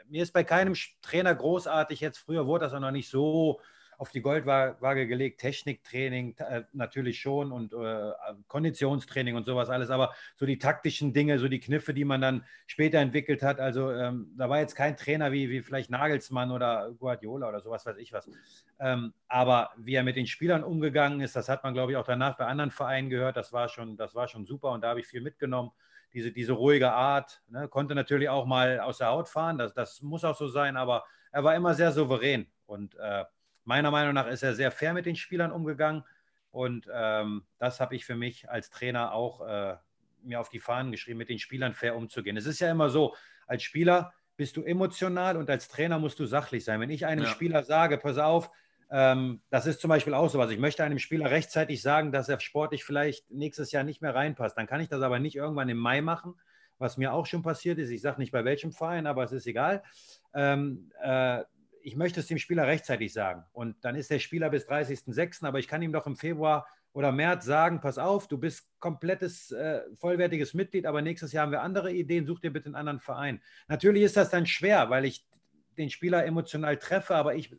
mir ist bei keinem Trainer großartig jetzt, früher wurde das auch noch nicht so auf die Goldwaage gelegt. Techniktraining äh, natürlich schon und äh, Konditionstraining und sowas alles, aber so die taktischen Dinge, so die Kniffe, die man dann später entwickelt hat. Also ähm, da war jetzt kein Trainer wie, wie vielleicht Nagelsmann oder Guardiola oder sowas, weiß ich was. Ähm, aber wie er mit den Spielern umgegangen ist, das hat man, glaube ich, auch danach bei anderen Vereinen gehört. Das war schon, das war schon super und da habe ich viel mitgenommen. Diese, diese ruhige Art, ne? konnte natürlich auch mal aus der Haut fahren, das, das muss auch so sein, aber er war immer sehr souverän und äh, Meiner Meinung nach ist er sehr fair mit den Spielern umgegangen. Und ähm, das habe ich für mich als Trainer auch äh, mir auf die Fahnen geschrieben, mit den Spielern fair umzugehen. Es ist ja immer so, als Spieler bist du emotional und als Trainer musst du sachlich sein. Wenn ich einem ja. Spieler sage, pass auf, ähm, das ist zum Beispiel auch so was. Ich möchte einem Spieler rechtzeitig sagen, dass er sportlich vielleicht nächstes Jahr nicht mehr reinpasst. Dann kann ich das aber nicht irgendwann im Mai machen, was mir auch schon passiert ist. Ich sage nicht bei welchem Verein, aber es ist egal. Ähm, äh, ich möchte es dem Spieler rechtzeitig sagen. Und dann ist der Spieler bis 30.06., aber ich kann ihm doch im Februar oder März sagen, pass auf, du bist komplettes, äh, vollwertiges Mitglied, aber nächstes Jahr haben wir andere Ideen, such dir bitte einen anderen Verein. Natürlich ist das dann schwer, weil ich den Spieler emotional treffe, aber ich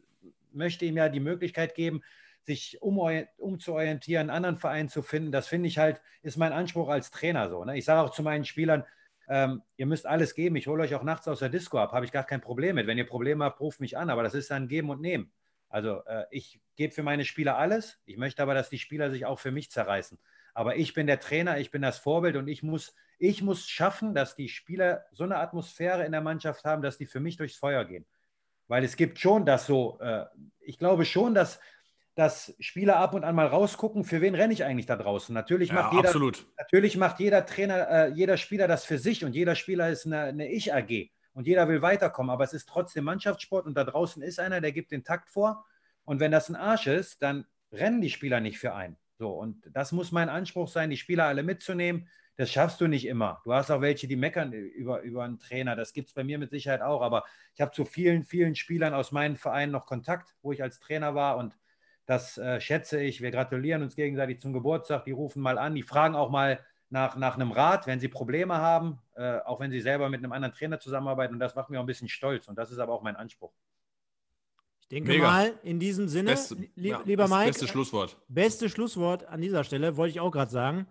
möchte ihm ja die Möglichkeit geben, sich umzuorientieren, einen anderen Verein zu finden. Das finde ich halt, ist mein Anspruch als Trainer so. Ne? Ich sage auch zu meinen Spielern, ähm, ihr müsst alles geben. Ich hole euch auch nachts aus der Disco ab, habe ich gar kein Problem mit. Wenn ihr Probleme habt, ruft mich an, aber das ist dann Geben und Nehmen. Also äh, ich gebe für meine Spieler alles. Ich möchte aber, dass die Spieler sich auch für mich zerreißen. Aber ich bin der Trainer, ich bin das Vorbild und ich muss, ich muss schaffen, dass die Spieler so eine Atmosphäre in der Mannschaft haben, dass die für mich durchs Feuer gehen. Weil es gibt schon das so, äh, ich glaube schon, dass dass Spieler ab und an mal rausgucken, für wen renne ich eigentlich da draußen. Natürlich macht, ja, jeder, natürlich macht jeder Trainer, äh, jeder Spieler das für sich und jeder Spieler ist eine, eine Ich-AG und jeder will weiterkommen, aber es ist trotzdem Mannschaftssport und da draußen ist einer, der gibt den Takt vor und wenn das ein Arsch ist, dann rennen die Spieler nicht für einen. So, und das muss mein Anspruch sein, die Spieler alle mitzunehmen. Das schaffst du nicht immer. Du hast auch welche, die meckern über, über einen Trainer. Das gibt es bei mir mit Sicherheit auch. Aber ich habe zu vielen, vielen Spielern aus meinen Vereinen noch Kontakt, wo ich als Trainer war. Und das äh, schätze ich. Wir gratulieren uns gegenseitig zum Geburtstag. Die rufen mal an, die fragen auch mal nach, nach einem Rat, wenn sie Probleme haben, äh, auch wenn sie selber mit einem anderen Trainer zusammenarbeiten. Und das macht mich auch ein bisschen stolz. Und das ist aber auch mein Anspruch. Ich denke Mega. mal, in diesem Sinne, beste, li ja, lieber Mike. Beste Schlusswort. Beste Schlusswort an dieser Stelle, wollte ich auch gerade sagen.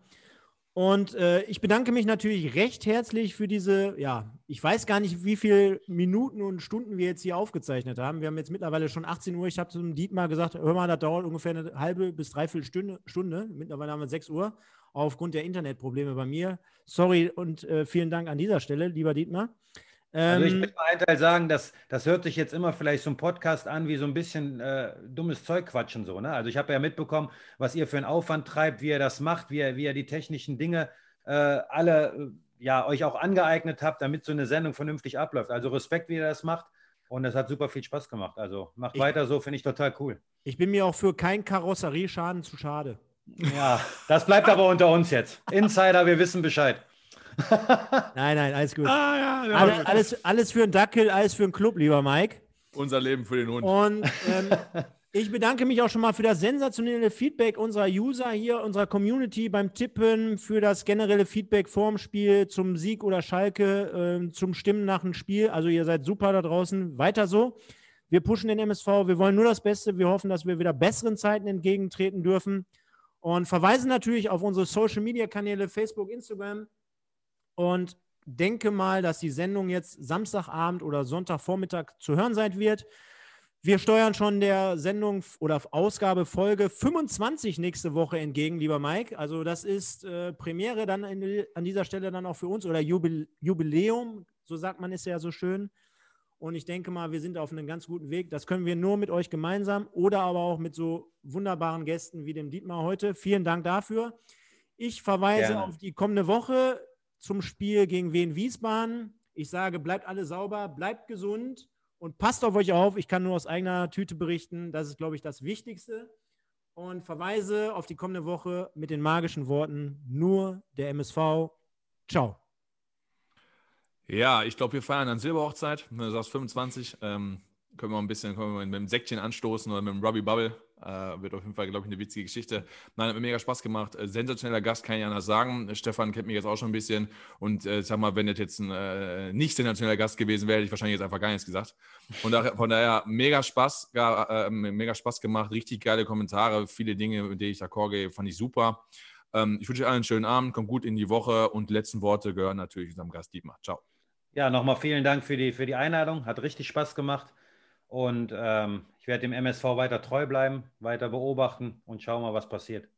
Und äh, ich bedanke mich natürlich recht herzlich für diese, ja, ich weiß gar nicht, wie viele Minuten und Stunden wir jetzt hier aufgezeichnet haben. Wir haben jetzt mittlerweile schon 18 Uhr. Ich habe zum Dietmar gesagt, hör mal, das dauert ungefähr eine halbe bis dreiviertel Stunde. Stunde. Mittlerweile haben wir 6 Uhr, aufgrund der Internetprobleme bei mir. Sorry und äh, vielen Dank an dieser Stelle, lieber Dietmar. Also ich ähm, will mal einen Teil sagen, dass, das hört sich jetzt immer vielleicht so ein Podcast an, wie so ein bisschen äh, dummes Zeug quatschen. So, ne? Also ich habe ja mitbekommen, was ihr für einen Aufwand treibt, wie ihr das macht, wie ihr, wie ihr die technischen Dinge äh, alle äh, ja, euch auch angeeignet habt, damit so eine Sendung vernünftig abläuft. Also Respekt, wie ihr das macht. Und es hat super viel Spaß gemacht. Also macht ich, weiter so, finde ich total cool. Ich bin mir auch für kein Karosserieschaden zu schade. Ja, das bleibt aber unter uns jetzt. Insider, wir wissen Bescheid nein, nein, alles gut. Ah, ja, Alle, alles, alles für einen Dackel, alles für einen Club, lieber Mike. Unser Leben für den Hund. Und ähm, ich bedanke mich auch schon mal für das sensationelle Feedback unserer User hier, unserer Community beim Tippen, für das generelle Feedback vorm Spiel, zum Sieg oder Schalke, äh, zum Stimmen nach dem Spiel. Also ihr seid super da draußen. Weiter so. Wir pushen den MSV. Wir wollen nur das Beste. Wir hoffen, dass wir wieder besseren Zeiten entgegentreten dürfen. Und verweisen natürlich auf unsere Social-Media-Kanäle Facebook, Instagram, und denke mal, dass die Sendung jetzt Samstagabend oder Sonntagvormittag zu hören sein wird. Wir steuern schon der Sendung oder Ausgabe Folge 25 nächste Woche entgegen, lieber Mike. Also das ist äh, Premiere dann in, an dieser Stelle dann auch für uns oder Jubiläum, so sagt man es ja so schön. Und ich denke mal, wir sind auf einem ganz guten Weg. Das können wir nur mit euch gemeinsam oder aber auch mit so wunderbaren Gästen wie dem Dietmar heute. Vielen Dank dafür. Ich verweise Gerne. auf die kommende Woche zum Spiel gegen Wien Wiesbaden. Ich sage, bleibt alle sauber, bleibt gesund und passt auf euch auf. Ich kann nur aus eigener Tüte berichten. Das ist, glaube ich, das Wichtigste. Und verweise auf die kommende Woche mit den magischen Worten: nur der MSV. Ciao. Ja, ich glaube, wir feiern dann Silberhochzeit. Du sagst 25. Ähm, können wir ein bisschen können wir mit dem Säckchen anstoßen oder mit dem Robbie Bubble. Äh, wird auf jeden Fall, glaube ich, eine witzige Geschichte. Nein, hat mir mega Spaß gemacht. Äh, sensationeller Gast, kann ich anders sagen. Stefan kennt mich jetzt auch schon ein bisschen. Und äh, sag mal, wenn das jetzt ein äh, nicht sensationeller Gast gewesen wäre, hätte ich wahrscheinlich jetzt einfach gar nichts gesagt. Von daher, von daher mega Spaß, gar, äh, mega Spaß gemacht. Richtig geile Kommentare, viele Dinge, mit denen ich d'accord gehe, fand ich super. Ähm, ich wünsche euch allen einen schönen Abend, kommt gut in die Woche und die letzten Worte gehören natürlich unserem Gast Dietmar. Ciao. Ja, nochmal vielen Dank für die, für die Einladung. Hat richtig Spaß gemacht. Und ähm, werde dem MSV weiter treu bleiben, weiter beobachten und schauen mal, was passiert.